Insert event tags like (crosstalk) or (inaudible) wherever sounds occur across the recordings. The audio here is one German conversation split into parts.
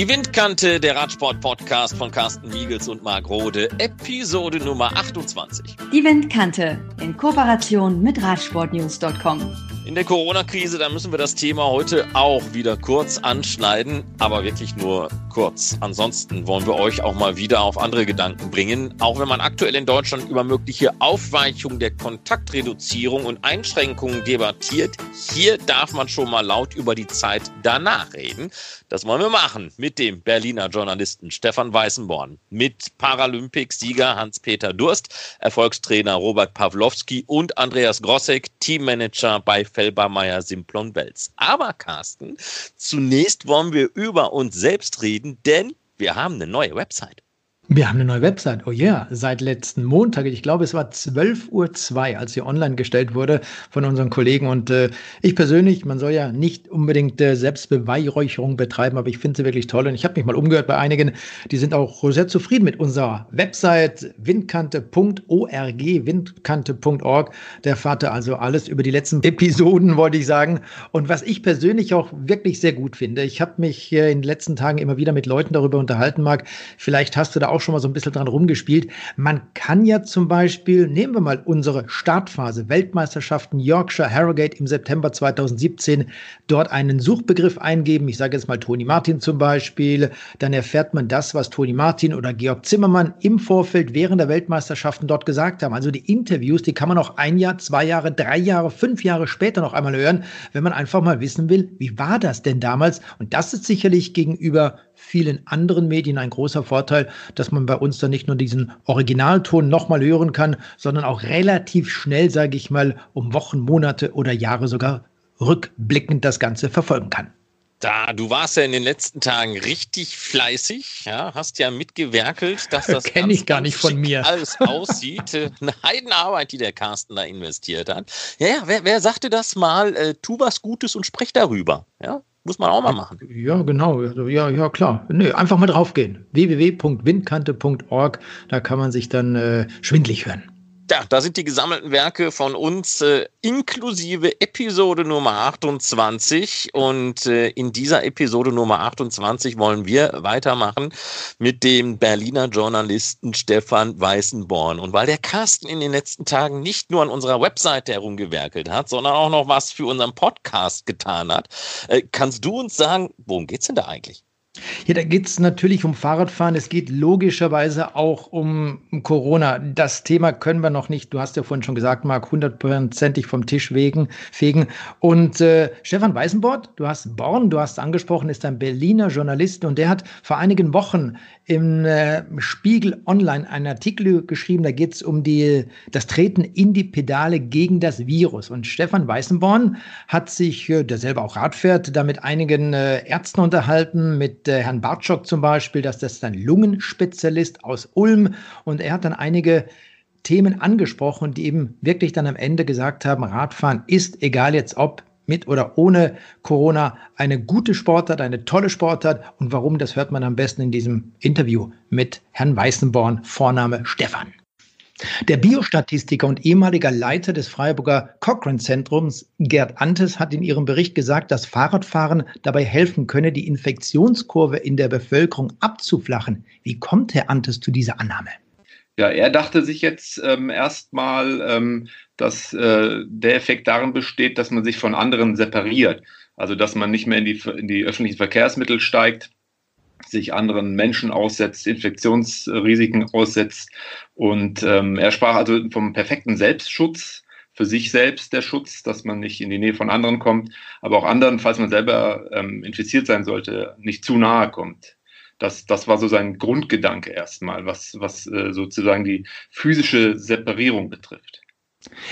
Die Windkante, der Radsport-Podcast von Carsten Miegels und Marc Rode, Episode Nummer 28. Die Windkante in Kooperation mit Radsportnews.com. In der Corona-Krise, da müssen wir das Thema heute auch wieder kurz anschneiden, aber wirklich nur kurz. Ansonsten wollen wir euch auch mal wieder auf andere Gedanken bringen. Auch wenn man aktuell in Deutschland über mögliche Aufweichung der Kontaktreduzierung und Einschränkungen debattiert, hier darf man schon mal laut über die Zeit danach reden. Das wollen wir machen mit dem Berliner Journalisten Stefan Weißenborn, mit Paralympicsieger Hans-Peter Durst, Erfolgstrainer Robert Pawlowski und Andreas Grossek, Teammanager bei Felbermeier Simplon Wels. Aber Carsten, zunächst wollen wir über uns selbst reden, denn wir haben eine neue Website. Wir haben eine neue Website. Oh ja, yeah. seit letzten Montag. Ich glaube, es war 12.02 Uhr, als sie online gestellt wurde von unseren Kollegen. Und äh, ich persönlich, man soll ja nicht unbedingt äh, Selbstbeweihräucherung betreiben, aber ich finde sie wirklich toll. Und ich habe mich mal umgehört bei einigen, die sind auch sehr zufrieden mit unserer Website windkante.org, windkante.org. Der Vater also alles über die letzten Episoden, wollte ich sagen. Und was ich persönlich auch wirklich sehr gut finde, ich habe mich äh, in den letzten Tagen immer wieder mit Leuten darüber unterhalten, Marc. Vielleicht hast du da auch auch schon mal so ein bisschen dran rumgespielt. Man kann ja zum Beispiel, nehmen wir mal unsere Startphase, Weltmeisterschaften Yorkshire Harrogate im September 2017, dort einen Suchbegriff eingeben. Ich sage jetzt mal Toni Martin zum Beispiel. Dann erfährt man das, was Toni Martin oder Georg Zimmermann im Vorfeld während der Weltmeisterschaften dort gesagt haben. Also die Interviews, die kann man auch ein Jahr, zwei Jahre, drei Jahre, fünf Jahre später noch einmal hören, wenn man einfach mal wissen will, wie war das denn damals? Und das ist sicherlich gegenüber vielen anderen Medien ein großer Vorteil, dass man bei uns dann nicht nur diesen Originalton nochmal hören kann, sondern auch relativ schnell, sage ich mal, um Wochen, Monate oder Jahre sogar rückblickend das Ganze verfolgen kann. Da, du warst ja in den letzten Tagen richtig fleißig, ja, hast ja mitgewerkelt, dass das (laughs) kenne ich gar nicht von mir alles aussieht. (laughs) Eine Heidenarbeit, die der Carsten da investiert hat. Ja, ja, wer, wer sagte das mal? Äh, tu was Gutes und sprech darüber. Ja, muss man auch mal machen. Ja, genau. Also, ja, ja, klar. Nee, einfach mal draufgehen. www.windkante.org. Da kann man sich dann äh, schwindlig hören. Ja, da sind die gesammelten Werke von uns äh, inklusive Episode Nummer 28. Und äh, in dieser Episode Nummer 28 wollen wir weitermachen mit dem Berliner Journalisten Stefan Weißenborn. Und weil der Carsten in den letzten Tagen nicht nur an unserer Webseite herumgewerkelt hat, sondern auch noch was für unseren Podcast getan hat, äh, kannst du uns sagen, worum geht's denn da eigentlich? Ja, da geht es natürlich um Fahrradfahren. Es geht logischerweise auch um Corona. Das Thema können wir noch nicht, du hast ja vorhin schon gesagt, Marc, hundertprozentig vom Tisch wegen, fegen. Und äh, Stefan Weißenbord, du hast Born, du hast angesprochen, ist ein Berliner Journalist und der hat vor einigen Wochen im äh, Spiegel Online einen Artikel geschrieben, da geht es um die, das Treten in die Pedale gegen das Virus. Und Stefan Weißenborn hat sich, äh, der selber auch Rad fährt, da mit einigen äh, Ärzten unterhalten, mit äh, Herrn Bartschok zum Beispiel, dass das ist ein Lungenspezialist aus Ulm und er hat dann einige Themen angesprochen, die eben wirklich dann am Ende gesagt haben, Radfahren ist, egal jetzt ob mit oder ohne Corona, eine gute Sportart, eine tolle Sportart. Und warum, das hört man am besten in diesem Interview mit Herrn Weißenborn, Vorname Stefan. Der Biostatistiker und ehemaliger Leiter des Freiburger Cochrane-Zentrums, Gerd Antes, hat in ihrem Bericht gesagt, dass Fahrradfahren dabei helfen könne, die Infektionskurve in der Bevölkerung abzuflachen. Wie kommt Herr Antes zu dieser Annahme? Ja, er dachte sich jetzt ähm, erstmal, ähm, dass äh, der Effekt darin besteht, dass man sich von anderen separiert. Also, dass man nicht mehr in die, in die öffentlichen Verkehrsmittel steigt, sich anderen Menschen aussetzt, Infektionsrisiken aussetzt. Und ähm, er sprach also vom perfekten Selbstschutz, für sich selbst der Schutz, dass man nicht in die Nähe von anderen kommt, aber auch anderen, falls man selber ähm, infiziert sein sollte, nicht zu nahe kommt. Das, das war so sein Grundgedanke erstmal, was, was äh, sozusagen die physische Separierung betrifft.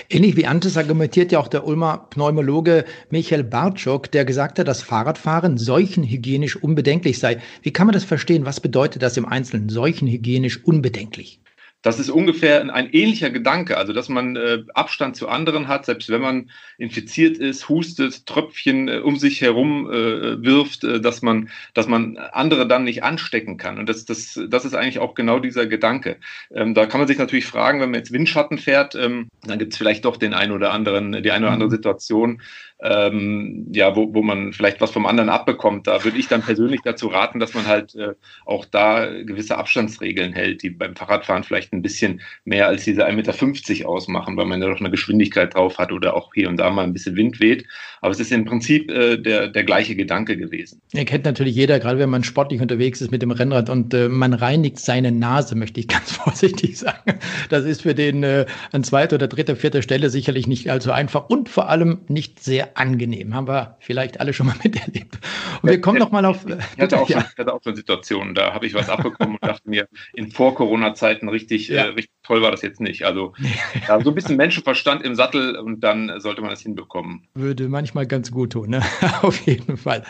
Ähnlich wie Antes argumentiert ja auch der Ulmer Pneumologe Michael Bartschok, der gesagt hat, dass Fahrradfahren seuchenhygienisch unbedenklich sei. Wie kann man das verstehen? Was bedeutet das im Einzelnen, seuchenhygienisch unbedenklich? Das ist ungefähr ein ähnlicher Gedanke, also dass man äh, Abstand zu anderen hat, selbst wenn man infiziert ist, hustet, Tröpfchen äh, um sich herum äh, wirft, äh, dass man, dass man andere dann nicht anstecken kann. Und das, das, das ist eigentlich auch genau dieser Gedanke. Ähm, da kann man sich natürlich fragen, wenn man jetzt Windschatten fährt, ähm, dann gibt es vielleicht doch den einen oder anderen, die eine oder andere mhm. Situation, ähm, ja, wo, wo man vielleicht was vom anderen abbekommt. Da würde ich dann persönlich dazu raten, dass man halt äh, auch da gewisse Abstandsregeln hält, die beim Fahrradfahren vielleicht ein bisschen mehr als diese 1,50 Meter ausmachen, weil man ja doch eine Geschwindigkeit drauf hat oder auch hier und da mal ein bisschen Wind weht. Aber es ist im Prinzip äh, der, der gleiche Gedanke gewesen. Er kennt natürlich jeder, gerade wenn man sportlich unterwegs ist mit dem Rennrad und äh, man reinigt seine Nase, möchte ich (laughs) ganz vorsichtig sagen. Das ist für den äh, an zweiter oder dritter, vierter Stelle sicherlich nicht allzu einfach und vor allem nicht sehr angenehm. Haben wir vielleicht alle schon mal (laughs) miterlebt. Und wir kommen noch mal auf. Ich hatte auch, schon, ich hatte auch schon Situationen, da habe ich was abbekommen und dachte mir, in Vor-Corona-Zeiten richtig, ja. äh, richtig toll war das jetzt nicht. Also (laughs) ja, so ein bisschen Menschenverstand im Sattel und dann sollte man das hinbekommen. Würde manchmal ganz gut tun, ne? (laughs) auf jeden Fall.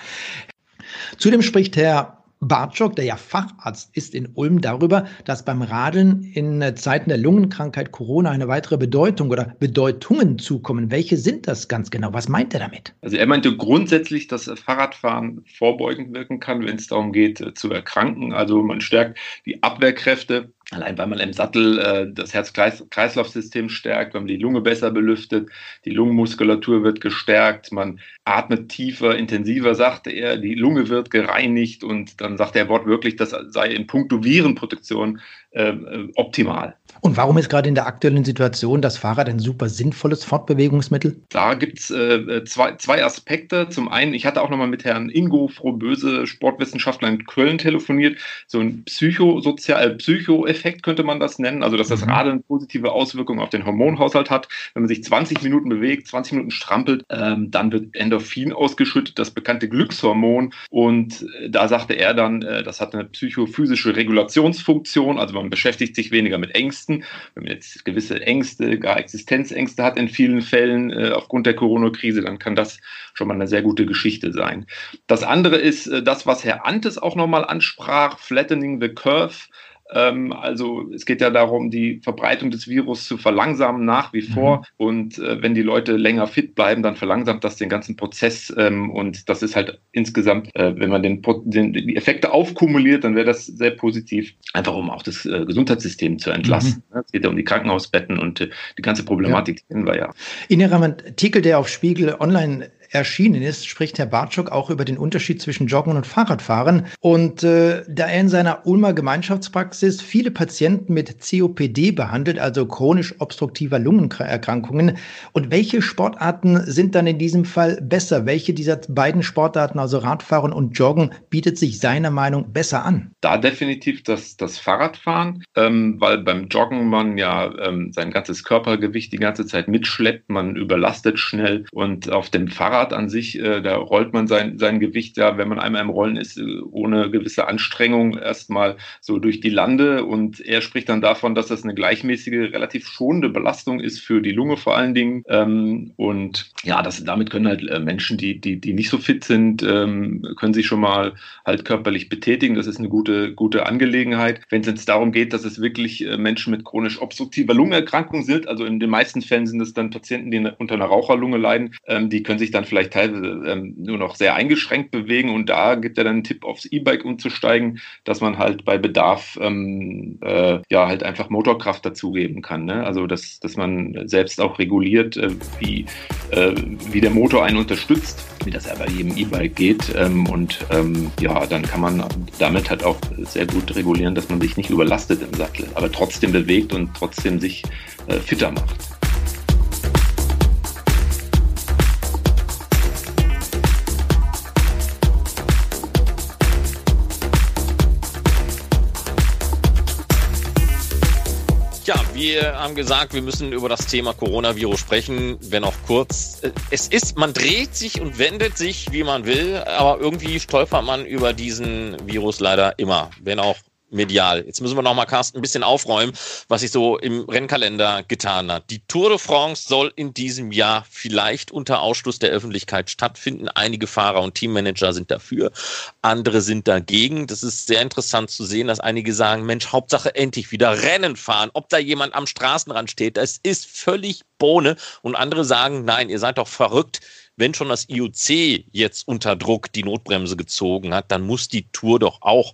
Zudem spricht Herr Bartschok, der ja Facharzt ist in Ulm, darüber, dass beim Radeln in Zeiten der Lungenkrankheit Corona eine weitere Bedeutung oder Bedeutungen zukommen. Welche sind das ganz genau? Was meint er damit? Also er meinte grundsätzlich, dass Fahrradfahren vorbeugend wirken kann, wenn es darum geht äh, zu erkranken. Also man stärkt die Abwehrkräfte Allein weil man im Sattel äh, das Herz-Kreislauf-System stärkt, weil man die Lunge besser belüftet, die Lungenmuskulatur wird gestärkt, man atmet tiefer, intensiver, sagte er, die Lunge wird gereinigt und dann sagt er wortwörtlich, das sei in puncto Virenprotektion äh, optimal. Und warum ist gerade in der aktuellen Situation das Fahrrad ein super sinnvolles Fortbewegungsmittel? Da gibt es äh, zwei, zwei Aspekte. Zum einen, ich hatte auch nochmal mit Herrn Ingo Frohböse, Sportwissenschaftler in Köln, telefoniert. So ein psychosozial, Psychoeffekt könnte man das nennen. Also, dass das mhm. Radeln positive Auswirkungen auf den Hormonhaushalt hat. Wenn man sich 20 Minuten bewegt, 20 Minuten strampelt, ähm, dann wird Endorphin ausgeschüttet, das bekannte Glückshormon. Und äh, da sagte er dann, äh, das hat eine psychophysische Regulationsfunktion. Also, man beschäftigt sich weniger mit Ängsten. Wenn man jetzt gewisse Ängste, gar Existenzängste hat in vielen Fällen äh, aufgrund der Corona-Krise, dann kann das schon mal eine sehr gute Geschichte sein. Das andere ist äh, das, was Herr Antes auch nochmal ansprach, Flattening the Curve. Ähm, also es geht ja darum, die Verbreitung des Virus zu verlangsamen nach wie vor. Mhm. Und äh, wenn die Leute länger fit bleiben, dann verlangsamt das den ganzen Prozess. Ähm, und das ist halt insgesamt, äh, wenn man den, den, die Effekte aufkumuliert, dann wäre das sehr positiv, einfach um auch das äh, Gesundheitssystem zu entlasten. Mhm. Es geht ja um die Krankenhausbetten und äh, die ganze Problematik ja. kennen wir ja. In Ihrem Artikel, der auf Spiegel Online erschienen ist, spricht Herr Bartschok auch über den Unterschied zwischen Joggen und Fahrradfahren. Und äh, da er in seiner Ulmer Gemeinschaftspraxis viele Patienten mit COPD behandelt, also chronisch obstruktiver Lungenerkrankungen, und welche Sportarten sind dann in diesem Fall besser? Welche dieser beiden Sportarten, also Radfahren und Joggen, bietet sich seiner Meinung besser an? Da definitiv das, das Fahrradfahren, ähm, weil beim Joggen man ja ähm, sein ganzes Körpergewicht die ganze Zeit mitschleppt, man überlastet schnell und auf dem Fahrrad Fahrrad an sich, äh, da rollt man sein, sein Gewicht ja, wenn man einmal im Rollen ist, äh, ohne gewisse Anstrengung erstmal so durch die Lande. Und er spricht dann davon, dass das eine gleichmäßige, relativ schonende Belastung ist für die Lunge vor allen Dingen. Ähm, und ja, das, damit können halt äh, Menschen, die, die, die nicht so fit sind, ähm, können sich schon mal halt körperlich betätigen. Das ist eine gute, gute Angelegenheit. Wenn es jetzt darum geht, dass es wirklich äh, Menschen mit chronisch obstruktiver Lungenerkrankung sind, also in den meisten Fällen sind es dann Patienten, die unter einer Raucherlunge leiden, ähm, die können sich dann vielleicht teilweise ähm, nur noch sehr eingeschränkt bewegen. Und da gibt er dann einen Tipp, aufs E-Bike umzusteigen, dass man halt bei Bedarf ähm, äh, ja halt einfach Motorkraft dazugeben kann. Ne? Also dass, dass man selbst auch reguliert, äh, wie, äh, wie der Motor einen unterstützt, wie das ja bei jedem E-Bike geht. Ähm, und ähm, ja, dann kann man damit halt auch sehr gut regulieren, dass man sich nicht überlastet im Sattel, aber trotzdem bewegt und trotzdem sich äh, fitter macht. Wir haben gesagt, wir müssen über das Thema Coronavirus sprechen, wenn auch kurz. Es ist, man dreht sich und wendet sich, wie man will, aber irgendwie stolpert man über diesen Virus leider immer, wenn auch medial. Jetzt müssen wir noch mal, Carsten, ein bisschen aufräumen, was sich so im Rennkalender getan hat. Die Tour de France soll in diesem Jahr vielleicht unter Ausschluss der Öffentlichkeit stattfinden. Einige Fahrer und Teammanager sind dafür, andere sind dagegen. Das ist sehr interessant zu sehen, dass einige sagen, Mensch, Hauptsache endlich wieder Rennen fahren. Ob da jemand am Straßenrand steht, das ist völlig Bohne. Und andere sagen, nein, ihr seid doch verrückt wenn schon das IOC jetzt unter Druck die Notbremse gezogen hat, dann muss die Tour doch auch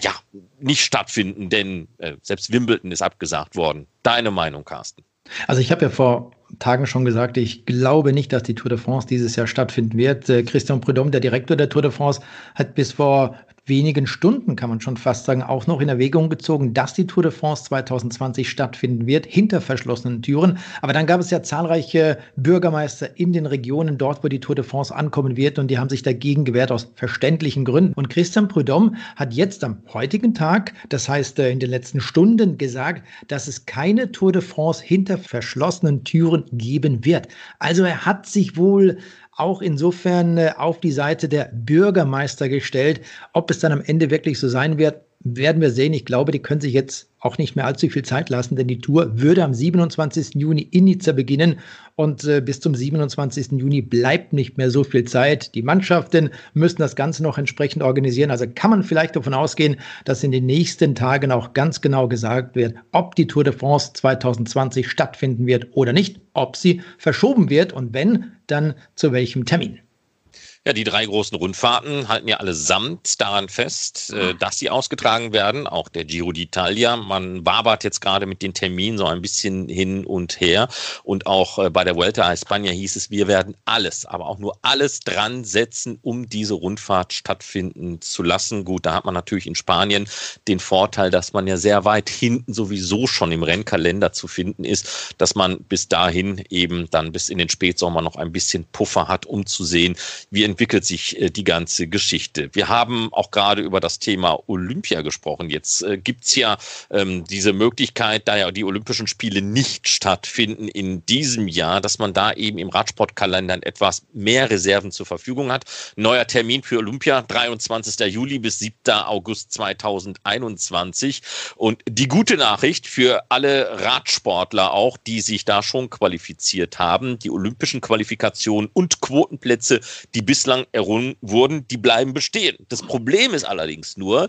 ja, nicht stattfinden, denn äh, selbst Wimbledon ist abgesagt worden. Deine Meinung, Carsten? Also ich habe ja vor Tagen schon gesagt, ich glaube nicht, dass die Tour de France dieses Jahr stattfinden wird. Äh, Christian Prudhomme, der Direktor der Tour de France, hat bis vor wenigen Stunden, kann man schon fast sagen, auch noch in Erwägung gezogen, dass die Tour de France 2020 stattfinden wird, hinter verschlossenen Türen. Aber dann gab es ja zahlreiche Bürgermeister in den Regionen dort, wo die Tour de France ankommen wird und die haben sich dagegen gewehrt aus verständlichen Gründen. Und Christian Prudhomme hat jetzt am heutigen Tag, das heißt äh, in den letzten Stunden, gesagt, dass es keine Tour de France hinter verschlossenen Türen geben wird. Also er hat sich wohl auch insofern äh, auf die Seite der Bürgermeister gestellt. Ob es dann am Ende wirklich so sein wird, werden wir sehen. Ich glaube, die können sich jetzt auch nicht mehr allzu viel Zeit lassen, denn die Tour würde am 27. Juni in Nizza beginnen und äh, bis zum 27. Juni bleibt nicht mehr so viel Zeit. Die Mannschaften müssen das Ganze noch entsprechend organisieren. Also kann man vielleicht davon ausgehen, dass in den nächsten Tagen auch ganz genau gesagt wird, ob die Tour de France 2020 stattfinden wird oder nicht, ob sie verschoben wird und wenn, dann zu welchem Termin. Ja, die drei großen Rundfahrten halten ja allesamt daran fest, äh, dass sie ausgetragen werden. Auch der Giro d'Italia. Man wabert jetzt gerade mit den Terminen so ein bisschen hin und her. Und auch äh, bei der Vuelta a España hieß es, wir werden alles, aber auch nur alles dran setzen, um diese Rundfahrt stattfinden zu lassen. Gut, da hat man natürlich in Spanien den Vorteil, dass man ja sehr weit hinten sowieso schon im Rennkalender zu finden ist, dass man bis dahin eben dann bis in den Spätsommer noch ein bisschen Puffer hat, um zu sehen, wie entwickelt sich äh, die ganze Geschichte. Wir haben auch gerade über das Thema Olympia gesprochen. Jetzt äh, gibt's ja ähm, diese Möglichkeit, da ja die Olympischen Spiele nicht stattfinden in diesem Jahr, dass man da eben im Radsportkalender etwas mehr Reserven zur Verfügung hat. Neuer Termin für Olympia, 23. Juli bis 7. August 2021. Und die gute Nachricht für alle Radsportler auch, die sich da schon qualifiziert haben, die olympischen Qualifikationen und Quotenplätze, die bislang bislang errungen wurden, die bleiben bestehen. Das Problem ist allerdings nur,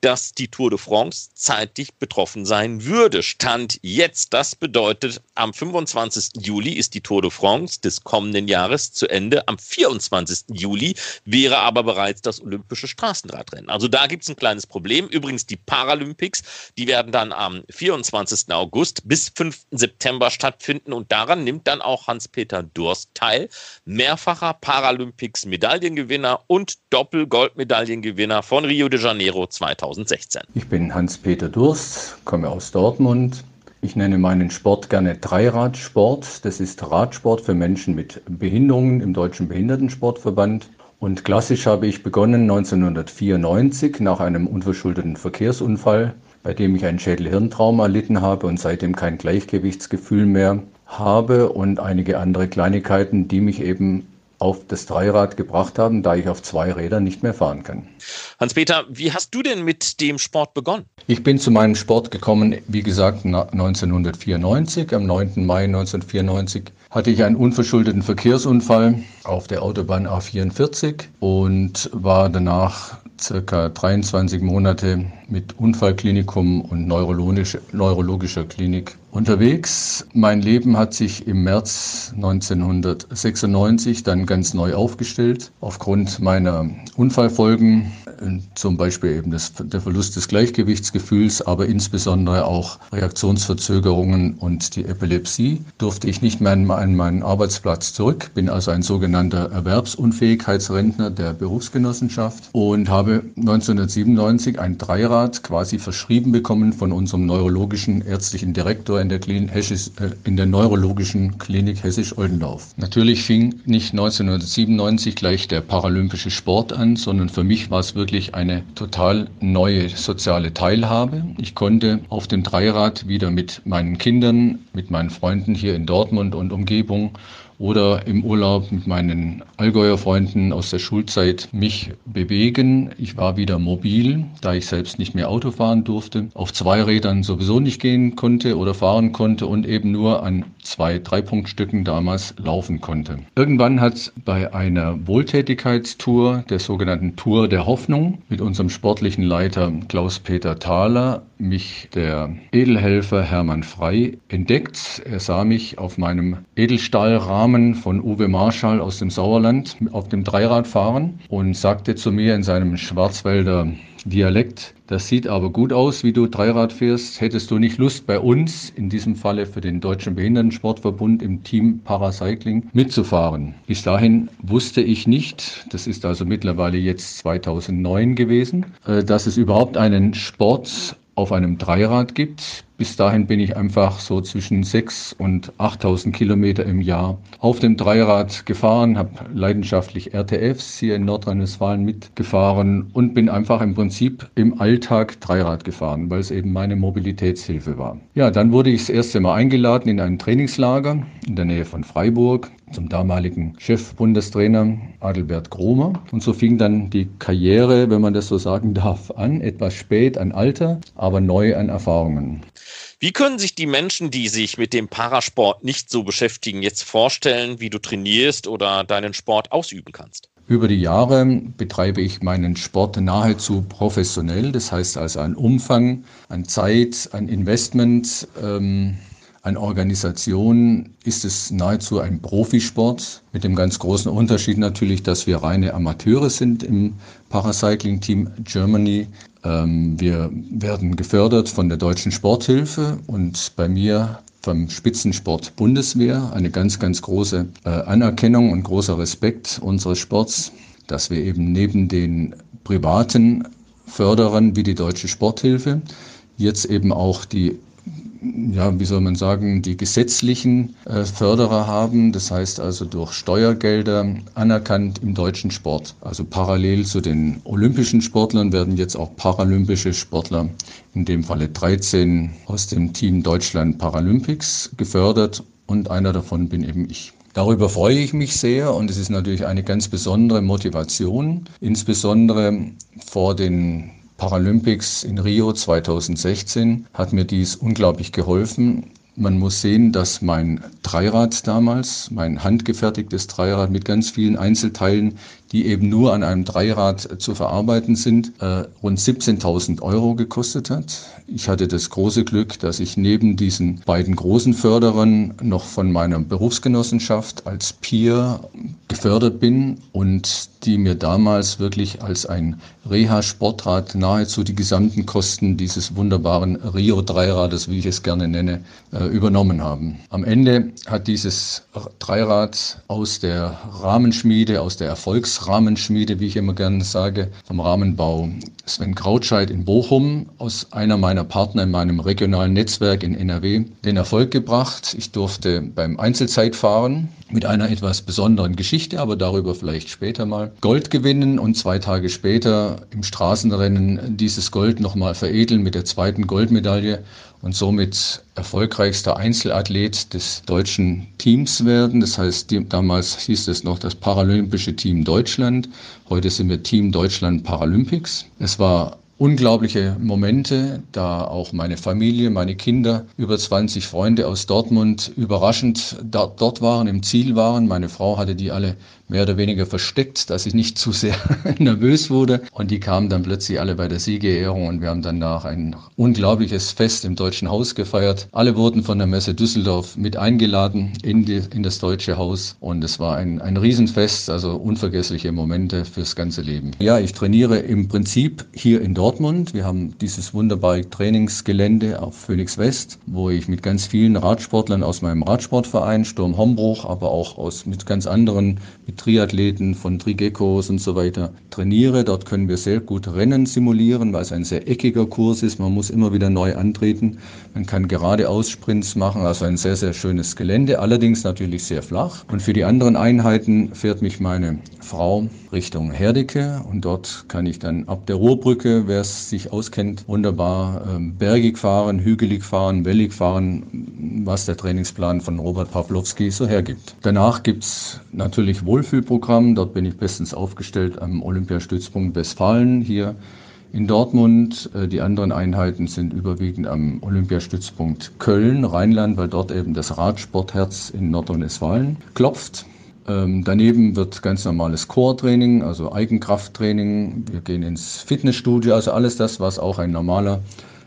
dass die Tour de France zeitlich betroffen sein würde. Stand jetzt. Das bedeutet, am 25. Juli ist die Tour de France des kommenden Jahres zu Ende. Am 24. Juli wäre aber bereits das olympische Straßenradrennen. Also da gibt es ein kleines Problem. Übrigens die Paralympics, die werden dann am 24. August bis 5. September stattfinden und daran nimmt dann auch Hans-Peter Durst teil. Mehrfacher Paralympics-Medaillengewinner und Doppel-Goldmedaillengewinner von Rio de Janeiro 2000. 2016. Ich bin Hans-Peter Durst, komme aus Dortmund. Ich nenne meinen Sport gerne Dreiradsport. Das ist Radsport für Menschen mit Behinderungen im Deutschen Behindertensportverband. Und klassisch habe ich begonnen 1994 nach einem unverschuldeten Verkehrsunfall, bei dem ich ein Schädelhirntrauma erlitten habe und seitdem kein Gleichgewichtsgefühl mehr habe und einige andere Kleinigkeiten, die mich eben auf das Dreirad gebracht haben, da ich auf zwei Rädern nicht mehr fahren kann. Hans-Peter, wie hast du denn mit dem Sport begonnen? Ich bin zu meinem Sport gekommen, wie gesagt, 1994. Am 9. Mai 1994 hatte ich einen unverschuldeten Verkehrsunfall auf der Autobahn A44 und war danach circa 23 Monate mit Unfallklinikum und neurologische, neurologischer Klinik unterwegs. Mein Leben hat sich im März 1996 dann ganz neu aufgestellt. Aufgrund meiner Unfallfolgen, zum Beispiel eben das, der Verlust des Gleichgewichtsgefühls, aber insbesondere auch Reaktionsverzögerungen und die Epilepsie, durfte ich nicht mehr an meinen Arbeitsplatz zurück, bin also ein sogenannter Erwerbsunfähigkeitsrentner der Berufsgenossenschaft und habe 1997 ein Dreirad quasi verschrieben bekommen von unserem neurologischen ärztlichen Direktor in der, Klinik, äh, in der neurologischen Klinik Hessisch-Oldendorf. Natürlich fing nicht 1997 gleich der paralympische Sport an, sondern für mich war es wirklich eine total neue soziale Teilhabe. Ich konnte auf dem Dreirad wieder mit meinen Kindern, mit meinen Freunden hier in Dortmund und Umgebung oder im Urlaub mit meinen Allgäuer Freunden aus der Schulzeit mich bewegen. Ich war wieder mobil, da ich selbst nicht mehr Auto fahren durfte, auf zwei Rädern sowieso nicht gehen konnte oder fahren konnte und eben nur an zwei Dreipunktstücken damals laufen konnte. Irgendwann hat bei einer Wohltätigkeitstour, der sogenannten Tour der Hoffnung, mit unserem sportlichen Leiter Klaus-Peter Thaler mich der Edelhelfer Hermann Frei entdeckt. Er sah mich auf meinem Edelstahlrahmen von Uwe Marschall aus dem Sauerland auf dem Dreirad fahren und sagte zu mir in seinem Schwarzwälder Dialekt, das sieht aber gut aus, wie du Dreirad fährst. Hättest du nicht Lust, bei uns, in diesem Falle für den Deutschen Behindertensportverbund im Team Paracycling, mitzufahren? Bis dahin wusste ich nicht, das ist also mittlerweile jetzt 2009 gewesen, äh, dass es überhaupt einen Sport auf einem Dreirad gibt. Bis dahin bin ich einfach so zwischen 6.000 und 8.000 Kilometer im Jahr auf dem Dreirad gefahren, habe leidenschaftlich RTFs hier in Nordrhein-Westfalen mitgefahren und bin einfach im Prinzip im Alltag Dreirad gefahren, weil es eben meine Mobilitätshilfe war. Ja, dann wurde ich das erste Mal eingeladen in ein Trainingslager in der Nähe von Freiburg zum damaligen Chefbundestrainer Adelbert Gromer. Und so fing dann die Karriere, wenn man das so sagen darf, an, etwas spät an Alter, aber neu an Erfahrungen. Wie können sich die Menschen, die sich mit dem Parasport nicht so beschäftigen, jetzt vorstellen, wie du trainierst oder deinen Sport ausüben kannst? Über die Jahre betreibe ich meinen Sport nahezu professionell. Das heißt also an Umfang, an Zeit, an Investment. Ähm, an Organisation ist es nahezu ein Profisport mit dem ganz großen Unterschied natürlich, dass wir reine Amateure sind im Paracycling Team Germany. Ähm, wir werden gefördert von der Deutschen Sporthilfe und bei mir vom Spitzensport Bundeswehr eine ganz, ganz große äh, Anerkennung und großer Respekt unseres Sports, dass wir eben neben den privaten Förderern wie die Deutsche Sporthilfe jetzt eben auch die ja, wie soll man sagen, die gesetzlichen äh, Förderer haben. Das heißt also durch Steuergelder anerkannt im deutschen Sport. Also parallel zu den olympischen Sportlern werden jetzt auch paralympische Sportler, in dem Falle 13 aus dem Team Deutschland Paralympics gefördert und einer davon bin eben ich. Darüber freue ich mich sehr und es ist natürlich eine ganz besondere Motivation, insbesondere vor den Paralympics in Rio 2016 hat mir dies unglaublich geholfen. Man muss sehen, dass mein Dreirad damals, mein handgefertigtes Dreirad mit ganz vielen Einzelteilen, die eben nur an einem Dreirad zu verarbeiten sind, äh, rund 17.000 Euro gekostet hat. Ich hatte das große Glück, dass ich neben diesen beiden großen Förderern noch von meiner Berufsgenossenschaft als Peer gefördert bin und die mir damals wirklich als ein Reha-Sportrad nahezu die gesamten Kosten dieses wunderbaren Rio-Dreirades, wie ich es gerne nenne, äh, übernommen haben. Am Ende hat dieses Dreirad aus der Rahmenschmiede, aus der Erfolgsrahmenschmiede, wie ich immer gerne sage, vom Rahmenbau. Sven Krautscheid in Bochum, aus einer meiner Partner in meinem regionalen Netzwerk in NRW, den Erfolg gebracht. Ich durfte beim Einzelzeitfahren mit einer etwas besonderen Geschichte, aber darüber vielleicht später mal, Gold gewinnen und zwei Tage später im Straßenrennen dieses Gold nochmal veredeln mit der zweiten Goldmedaille und somit erfolgreichster Einzelathlet des deutschen Teams werden. Das heißt, damals hieß es noch das Paralympische Team Deutschland. Heute sind wir Team Deutschland Paralympics. Es war unglaubliche Momente, da auch meine Familie, meine Kinder, über 20 Freunde aus Dortmund überraschend dort waren, im Ziel waren. Meine Frau hatte die alle mehr oder weniger versteckt, dass ich nicht zu sehr (laughs) nervös wurde. Und die kamen dann plötzlich alle bei der Siegerehrung und wir haben danach ein unglaubliches Fest im Deutschen Haus gefeiert. Alle wurden von der Messe Düsseldorf mit eingeladen in, die, in das Deutsche Haus und es war ein, ein Riesenfest, also unvergessliche Momente fürs ganze Leben. Ja, ich trainiere im Prinzip hier in Dortmund. Wir haben dieses wunderbare Trainingsgelände auf Phoenix West, wo ich mit ganz vielen Radsportlern aus meinem Radsportverein Sturm Hombruch, aber auch aus, mit ganz anderen, mit Triathleten, von Trigecos und so weiter trainiere. Dort können wir sehr gut Rennen simulieren, weil es ein sehr eckiger Kurs ist. Man muss immer wieder neu antreten. Man kann geradeaus Sprints machen, also ein sehr, sehr schönes Gelände, allerdings natürlich sehr flach. Und für die anderen Einheiten fährt mich meine Frau Richtung Herdecke und dort kann ich dann ab der Ruhrbrücke, wer es sich auskennt, wunderbar ähm, bergig fahren, hügelig fahren, wellig fahren, was der Trainingsplan von Robert Pawlowski so hergibt. Danach gibt es natürlich Wohlfühl Wohlfühlprogramm. Dort bin ich bestens aufgestellt am Olympiastützpunkt Westfalen hier in Dortmund. Äh, die anderen Einheiten sind überwiegend am Olympiastützpunkt Köln, Rheinland, weil dort eben das Radsportherz in Nordrhein-Westfalen klopft. Ähm, daneben wird ganz normales Core-Training, also Eigenkrafttraining. Wir gehen ins Fitnessstudio, also alles das, was auch ein normaler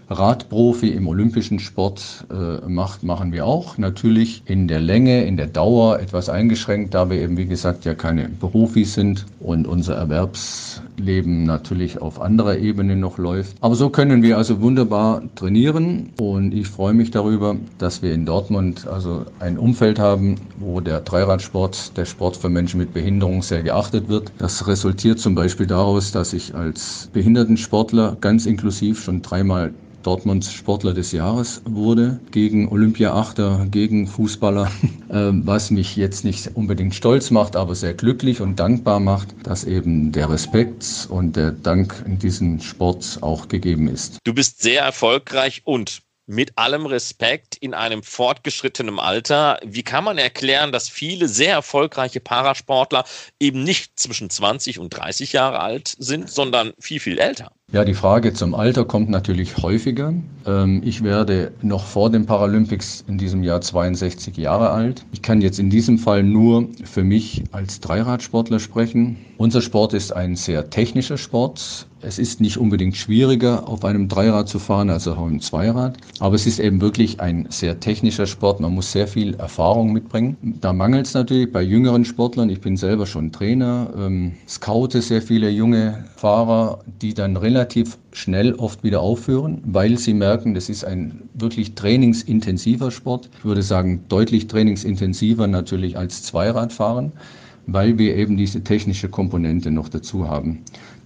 Radprofi im olympischen Sport äh, macht, machen wir auch. Natürlich in der Länge, in der Dauer etwas eingeschränkt, da wir eben, wie gesagt, ja keine Profis sind und unser Erwerbsleben natürlich auf anderer Ebene noch läuft. Aber so können wir also wunderbar trainieren und ich freue mich darüber, dass wir in Dortmund also ein Umfeld haben, wo der Dreiradsport, der Sport für Menschen mit Behinderung sehr geachtet wird. Das resultiert zum Beispiel daraus, dass ich als Behindertensportler ganz inklusiv schon dreimal Dortmunds Sportler des Jahres wurde, gegen Olympia-Achter, gegen Fußballer, (laughs) ähm, was mich jetzt nicht unbedingt stolz macht, aber sehr glücklich und dankbar macht, dass eben der Respekt und der Dank in diesem Sport auch gegeben ist. Du bist sehr erfolgreich und mit allem Respekt in einem fortgeschrittenen Alter. Wie kann man erklären, dass viele sehr erfolgreiche Parasportler eben nicht zwischen 20 und 30 Jahre alt sind, sondern viel, viel älter? Ja, die Frage zum Alter kommt natürlich häufiger. Ähm, ich werde noch vor den Paralympics in diesem Jahr 62 Jahre alt. Ich kann jetzt in diesem Fall nur für mich als Dreiradsportler sprechen. Unser Sport ist ein sehr technischer Sport. Es ist nicht unbedingt schwieriger, auf einem Dreirad zu fahren als auf einem Zweirad, aber es ist eben wirklich ein sehr technischer Sport. Man muss sehr viel Erfahrung mitbringen. Da mangelt es natürlich bei jüngeren Sportlern. Ich bin selber schon Trainer, ähm, scoute sehr viele junge Fahrer, die dann relativ schnell oft wieder aufhören, weil sie merken, das ist ein wirklich trainingsintensiver Sport. Ich würde sagen, deutlich trainingsintensiver natürlich als Zweiradfahren weil wir eben diese technische Komponente noch dazu haben.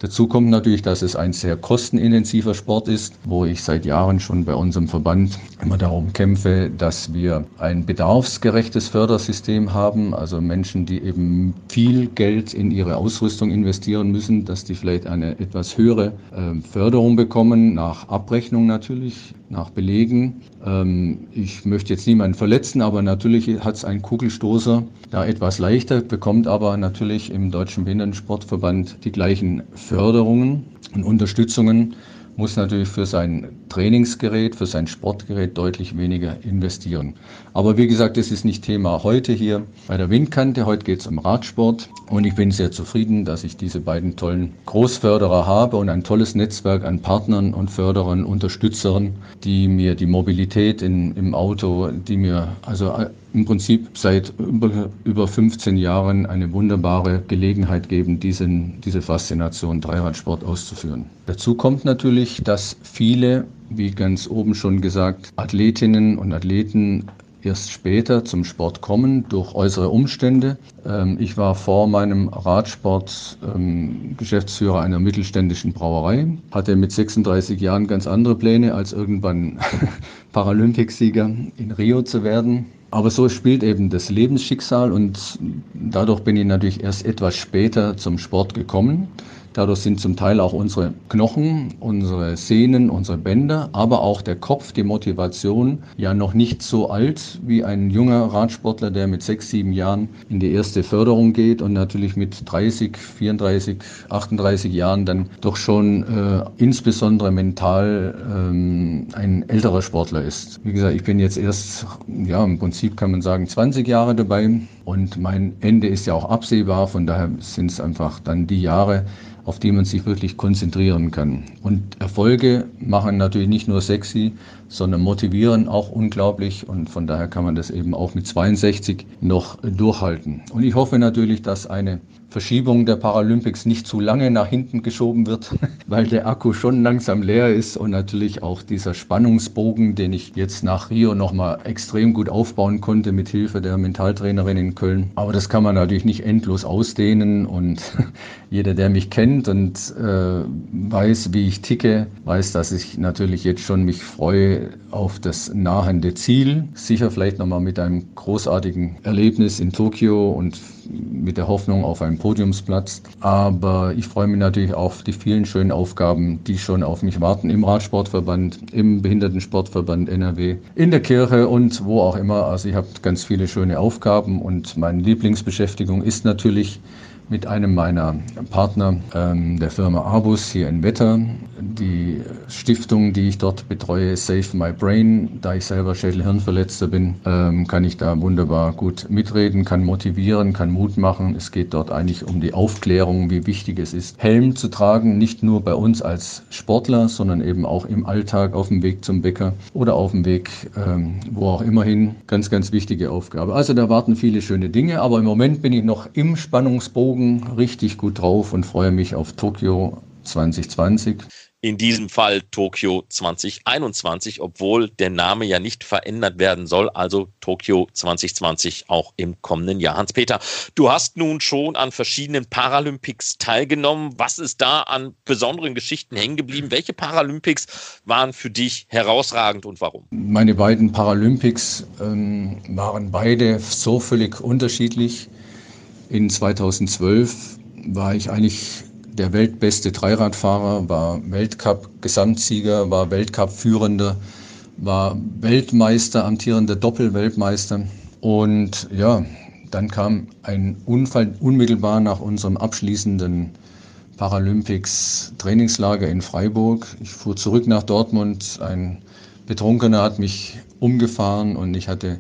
Dazu kommt natürlich, dass es ein sehr kostenintensiver Sport ist, wo ich seit Jahren schon bei unserem Verband immer darum kämpfe, dass wir ein bedarfsgerechtes Fördersystem haben. Also Menschen, die eben viel Geld in ihre Ausrüstung investieren müssen, dass die vielleicht eine etwas höhere äh, Förderung bekommen, nach Abrechnung natürlich, nach Belegen. Ähm, ich möchte jetzt niemanden verletzen, aber natürlich hat es ein Kugelstoßer da etwas leichter, bekommt aber natürlich im Deutschen Behindertensportverband die gleichen Förderungen und Unterstützungen muss natürlich für sein Trainingsgerät, für sein Sportgerät deutlich weniger investieren. Aber wie gesagt, das ist nicht Thema heute hier bei der Windkante. Heute geht es um Radsport und ich bin sehr zufrieden, dass ich diese beiden tollen Großförderer habe und ein tolles Netzwerk an Partnern und Förderern, Unterstützern, die mir die Mobilität in, im Auto, die mir also im Prinzip seit über, über 15 Jahren eine wunderbare Gelegenheit geben, diesen, diese Faszination Dreiradsport auszuführen. Dazu kommt natürlich, dass viele, wie ganz oben schon gesagt, Athletinnen und Athleten erst später zum Sport kommen durch äußere Umstände. Ähm, ich war vor meinem Radsport ähm, Geschäftsführer einer mittelständischen Brauerei, hatte mit 36 Jahren ganz andere Pläne, als irgendwann (laughs) Paralympicsieger in Rio zu werden. Aber so spielt eben das Lebensschicksal und dadurch bin ich natürlich erst etwas später zum Sport gekommen. Dadurch sind zum Teil auch unsere Knochen, unsere Sehnen, unsere Bänder, aber auch der Kopf, die Motivation ja noch nicht so alt wie ein junger Radsportler, der mit sechs, sieben Jahren in die erste Förderung geht und natürlich mit 30, 34, 38 Jahren dann doch schon äh, insbesondere mental ähm, ein älterer Sportler ist. Wie gesagt, ich bin jetzt erst, ja, im Prinzip kann man sagen, 20 Jahre dabei. Und mein Ende ist ja auch absehbar, von daher sind es einfach dann die Jahre, auf die man sich wirklich konzentrieren kann. Und Erfolge machen natürlich nicht nur sexy, sondern motivieren auch unglaublich. Und von daher kann man das eben auch mit 62 noch durchhalten. Und ich hoffe natürlich, dass eine Verschiebung der Paralympics nicht zu lange nach hinten geschoben wird, (laughs) weil der Akku schon langsam leer ist und natürlich auch dieser Spannungsbogen, den ich jetzt nach Rio nochmal extrem gut aufbauen konnte mit Hilfe der Mentaltrainerin in Köln. Aber das kann man natürlich nicht endlos ausdehnen und (laughs) jeder, der mich kennt und äh, weiß, wie ich ticke, weiß, dass ich natürlich jetzt schon mich freue auf das nahende Ziel. Sicher vielleicht nochmal mit einem großartigen Erlebnis in Tokio und mit der Hoffnung auf einen Podiumsplatz. Aber ich freue mich natürlich auf die vielen schönen Aufgaben, die schon auf mich warten im Radsportverband, im Behindertensportverband NRW, in der Kirche und wo auch immer. Also ich habe ganz viele schöne Aufgaben und meine Lieblingsbeschäftigung ist natürlich mit einem meiner Partner ähm, der Firma Abus hier in Wetter. Die Stiftung, die ich dort betreue, Save My Brain, da ich selber Schädel-Hirnverletzter bin, ähm, kann ich da wunderbar gut mitreden, kann motivieren, kann Mut machen. Es geht dort eigentlich um die Aufklärung, wie wichtig es ist, Helm zu tragen, nicht nur bei uns als Sportler, sondern eben auch im Alltag auf dem Weg zum Bäcker oder auf dem Weg ähm, wo auch immer hin. Ganz, ganz wichtige Aufgabe. Also da warten viele schöne Dinge, aber im Moment bin ich noch im Spannungsbogen richtig gut drauf und freue mich auf Tokio 2020 in diesem Fall Tokio 2021, obwohl der Name ja nicht verändert werden soll, also Tokio 2020 auch im kommenden Jahr. Hans-Peter, du hast nun schon an verschiedenen Paralympics teilgenommen. Was ist da an besonderen Geschichten hängen geblieben? Welche Paralympics waren für dich herausragend und warum? Meine beiden Paralympics ähm, waren beide so völlig unterschiedlich. In 2012 war ich eigentlich der weltbeste Dreiradfahrer, war Weltcup-Gesamtsieger, war Weltcup-Führender, war Weltmeister, amtierender Doppelweltmeister. Und ja, dann kam ein Unfall unmittelbar nach unserem abschließenden Paralympics Trainingslager in Freiburg. Ich fuhr zurück nach Dortmund. Ein Betrunkener hat mich umgefahren und ich hatte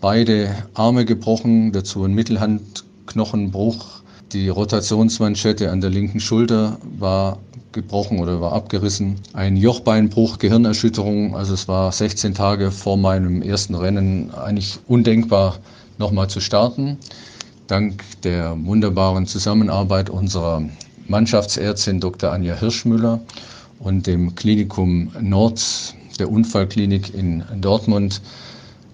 beide Arme gebrochen, dazu ein Mittelhandknochenbruch die Rotationsmanschette an der linken Schulter war gebrochen oder war abgerissen. Ein Jochbeinbruch, Gehirnerschütterung. Also es war 16 Tage vor meinem ersten Rennen eigentlich undenkbar, nochmal zu starten. Dank der wunderbaren Zusammenarbeit unserer Mannschaftsärztin Dr. Anja Hirschmüller und dem Klinikum Nord der Unfallklinik in Dortmund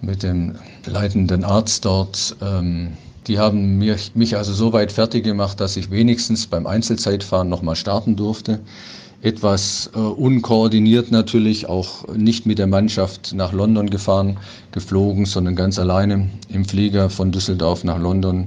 mit dem leitenden Arzt dort ähm, die haben mich, mich also so weit fertig gemacht, dass ich wenigstens beim Einzelzeitfahren nochmal starten durfte. Etwas äh, unkoordiniert natürlich, auch nicht mit der Mannschaft nach London gefahren, geflogen, sondern ganz alleine im Flieger von Düsseldorf nach London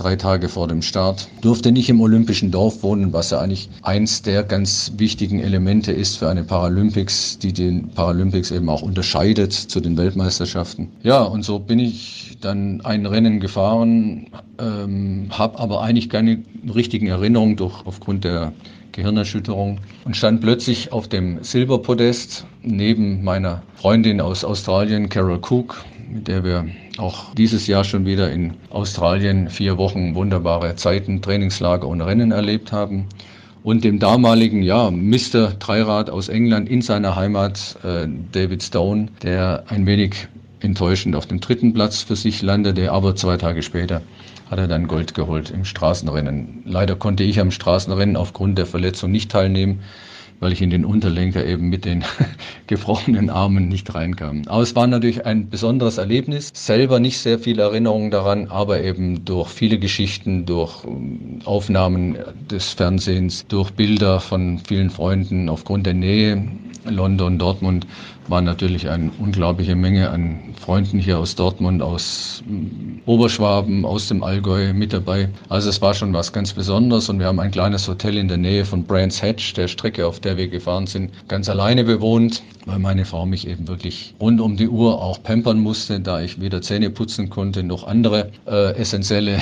drei Tage vor dem Start. Durfte nicht im Olympischen Dorf wohnen, was ja eigentlich eins der ganz wichtigen Elemente ist für eine Paralympics, die den Paralympics eben auch unterscheidet zu den Weltmeisterschaften. Ja, und so bin ich dann ein Rennen gefahren, ähm, habe aber eigentlich keine richtigen Erinnerungen durch aufgrund der Gehirnerschütterung und stand plötzlich auf dem Silberpodest neben meiner Freundin aus Australien, Carol Cook, mit der wir auch dieses Jahr schon wieder in Australien vier Wochen wunderbare Zeiten, Trainingslager und Rennen erlebt haben. Und dem damaligen, ja, Mr. Dreirad aus England in seiner Heimat, äh, David Stone, der ein wenig enttäuschend auf dem dritten Platz für sich landete, aber zwei Tage später hat er dann Gold geholt im Straßenrennen. Leider konnte ich am Straßenrennen aufgrund der Verletzung nicht teilnehmen weil ich in den Unterlenker eben mit den (laughs) gebrochenen Armen nicht reinkam. Aber es war natürlich ein besonderes Erlebnis. Selber nicht sehr viele Erinnerungen daran, aber eben durch viele Geschichten, durch ähm, Aufnahmen des Fernsehens, durch Bilder von vielen Freunden aufgrund der Nähe London, Dortmund war natürlich eine unglaubliche Menge an Freunden hier aus Dortmund, aus mm, Oberschwaben, aus dem Allgäu mit dabei. Also es war schon was ganz Besonderes und wir haben ein kleines Hotel in der Nähe von Brands Hatch, der Strecke, auf der wir gefahren sind, ganz alleine bewohnt, weil meine Frau mich eben wirklich rund um die Uhr auch pampern musste, da ich weder Zähne putzen konnte noch andere äh, essentielle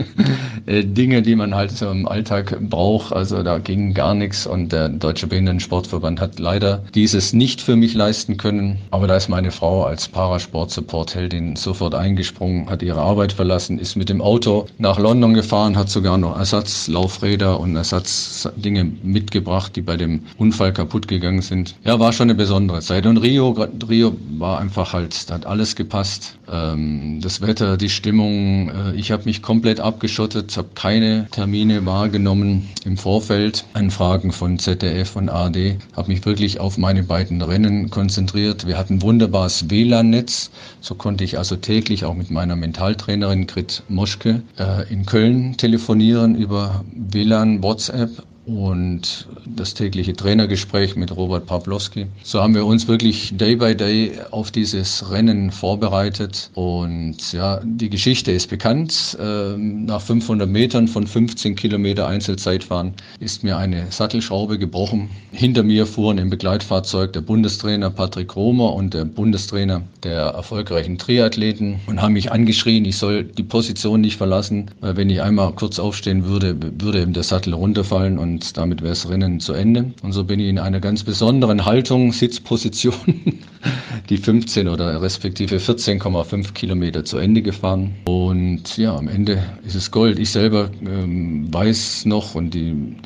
(laughs) äh, Dinge, die man halt so im Alltag braucht. Also da ging gar nichts und der Deutsche Behindertensportverband hat leider dieses nicht für mich leisten können. Aber da ist meine Frau als Parasport-Support-Heldin sofort eingesprungen, hat ihre Arbeit verlassen, ist mit dem Auto nach London gefahren, hat sogar noch Ersatzlaufräder und Ersatzdinge mitgebracht, die bei dem Unfall kaputt gegangen sind. Ja, war schon eine besondere Zeit. Und Rio, Rio war einfach halt, da hat alles gepasst. Ähm, das Wetter, die Stimmung. Äh, ich habe mich komplett abgeschottet, habe keine Termine wahrgenommen im Vorfeld. Anfragen von ZDF und ARD. Habe mich wirklich auf meine beiden Rennen konzentriert konzentriert. Wir hatten wunderbares WLAN-Netz. So konnte ich also täglich auch mit meiner Mentaltrainerin Grit Moschke äh, in Köln telefonieren über WLAN, WhatsApp und das tägliche Trainergespräch mit Robert Pawlowski. So haben wir uns wirklich Day by Day auf dieses Rennen vorbereitet und ja, die Geschichte ist bekannt. Ähm, nach 500 Metern von 15 Kilometer Einzelzeitfahren ist mir eine Sattelschraube gebrochen. Hinter mir fuhren im Begleitfahrzeug der Bundestrainer Patrick Romer und der Bundestrainer der erfolgreichen Triathleten und haben mich angeschrien, ich soll die Position nicht verlassen, weil wenn ich einmal kurz aufstehen würde, würde eben der Sattel runterfallen und damit wäre das Rennen zu Ende. Und so bin ich in einer ganz besonderen Haltung, Sitzposition, (laughs) die 15 oder respektive 14,5 Kilometer zu Ende gefahren. Und ja, am Ende ist es Gold. Ich selber ähm, weiß noch und die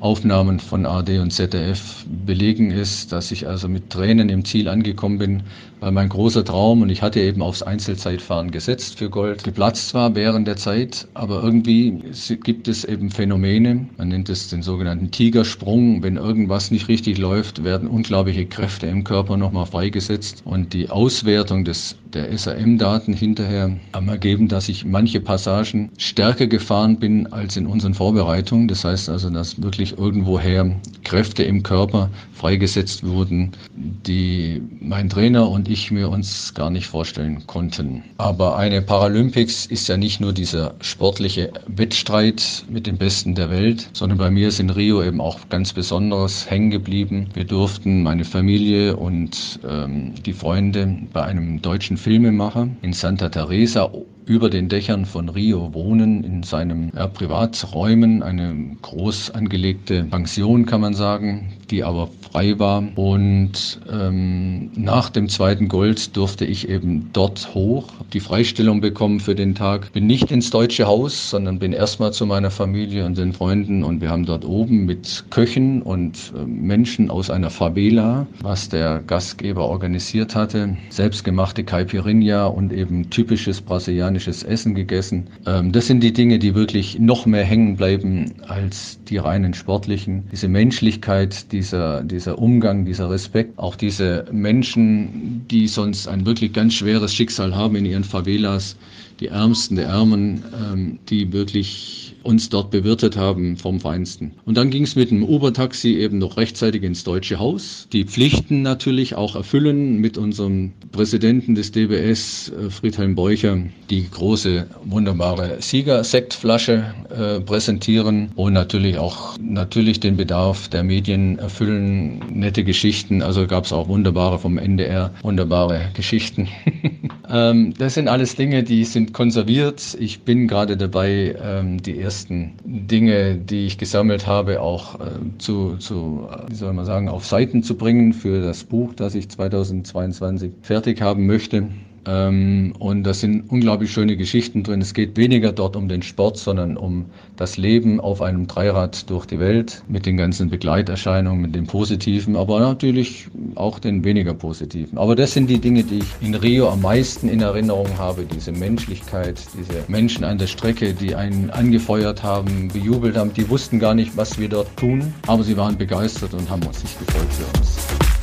Aufnahmen von AD und ZDF belegen ist, dass ich also mit Tränen im Ziel angekommen bin, weil mein großer Traum, und ich hatte eben aufs Einzelzeitfahren gesetzt für Gold, geplatzt war während der Zeit, aber irgendwie gibt es eben Phänomene, man nennt es den sogenannten Tigersprung, wenn irgendwas nicht richtig läuft, werden unglaubliche Kräfte im Körper nochmal freigesetzt und die Auswertung des, der SRM-Daten hinterher haben ergeben, dass ich manche Passagen stärker gefahren bin als in unseren Vorbereitungen. Das heißt also, dass wirklich irgendwoher Kräfte im Körper freigesetzt wurden, die mein Trainer und ich mir uns gar nicht vorstellen konnten. Aber eine Paralympics ist ja nicht nur dieser sportliche Wettstreit mit den Besten der Welt, sondern bei mir ist in Rio eben auch ganz besonderes hängen geblieben. Wir durften, meine Familie und ähm, die Freunde, bei einem deutschen Filmemacher in Santa Teresa über den Dächern von Rio wohnen, in seinem ja, Privaträumen, eine groß angelegte Pension, kann man sagen, die aber frei war. Und ähm, nach dem zweiten Gold durfte ich eben dort hoch, die Freistellung bekommen für den Tag. Bin nicht ins Deutsche Haus, sondern bin erstmal zu meiner Familie und den Freunden und wir haben dort oben mit Köchen und äh, Menschen aus einer Favela, was der Gastgeber organisiert hatte, selbstgemachte Caipirinha und eben typisches brasilianisches Essen gegessen. Ähm, das sind die Dinge, die wirklich noch mehr hängen bleiben als die reinen sportlichen. Diese Menschlichkeit, dieser, dieser Umgang, dieser Respekt, auch diese Menschen, die sonst ein wirklich ganz schweres Schicksal haben in ihren Favelas, die Ärmsten der Ärmen, ähm, die wirklich uns dort bewirtet haben vom Feinsten. Und dann ging es mit dem Uber-Taxi eben noch rechtzeitig ins Deutsche Haus. Die Pflichten natürlich auch erfüllen mit unserem Präsidenten des DBS, äh, Friedhelm Beucher, die große, wunderbare Sieger-Sektflasche äh, präsentieren und natürlich auch natürlich den Bedarf der Medien erfüllen. Nette Geschichten, also gab es auch wunderbare vom NDR, wunderbare Geschichten. (laughs) ähm, das sind alles Dinge, die sind konserviert. Ich bin gerade dabei, ähm, die ersten Dinge, die ich gesammelt habe, auch äh, zu, zu, wie soll man sagen, auf Seiten zu bringen für das Buch, das ich 2022 fertig haben möchte. Ähm, und da sind unglaublich schöne Geschichten drin. Es geht weniger dort um den Sport, sondern um das Leben auf einem Dreirad durch die Welt mit den ganzen Begleiterscheinungen, mit den positiven, aber natürlich auch den weniger positiven. Aber das sind die Dinge, die ich in Rio am meisten in Erinnerung habe. Diese Menschlichkeit, diese Menschen an der Strecke, die einen angefeuert haben, bejubelt haben. Die wussten gar nicht, was wir dort tun, aber sie waren begeistert und haben uns nicht gefolgt für uns.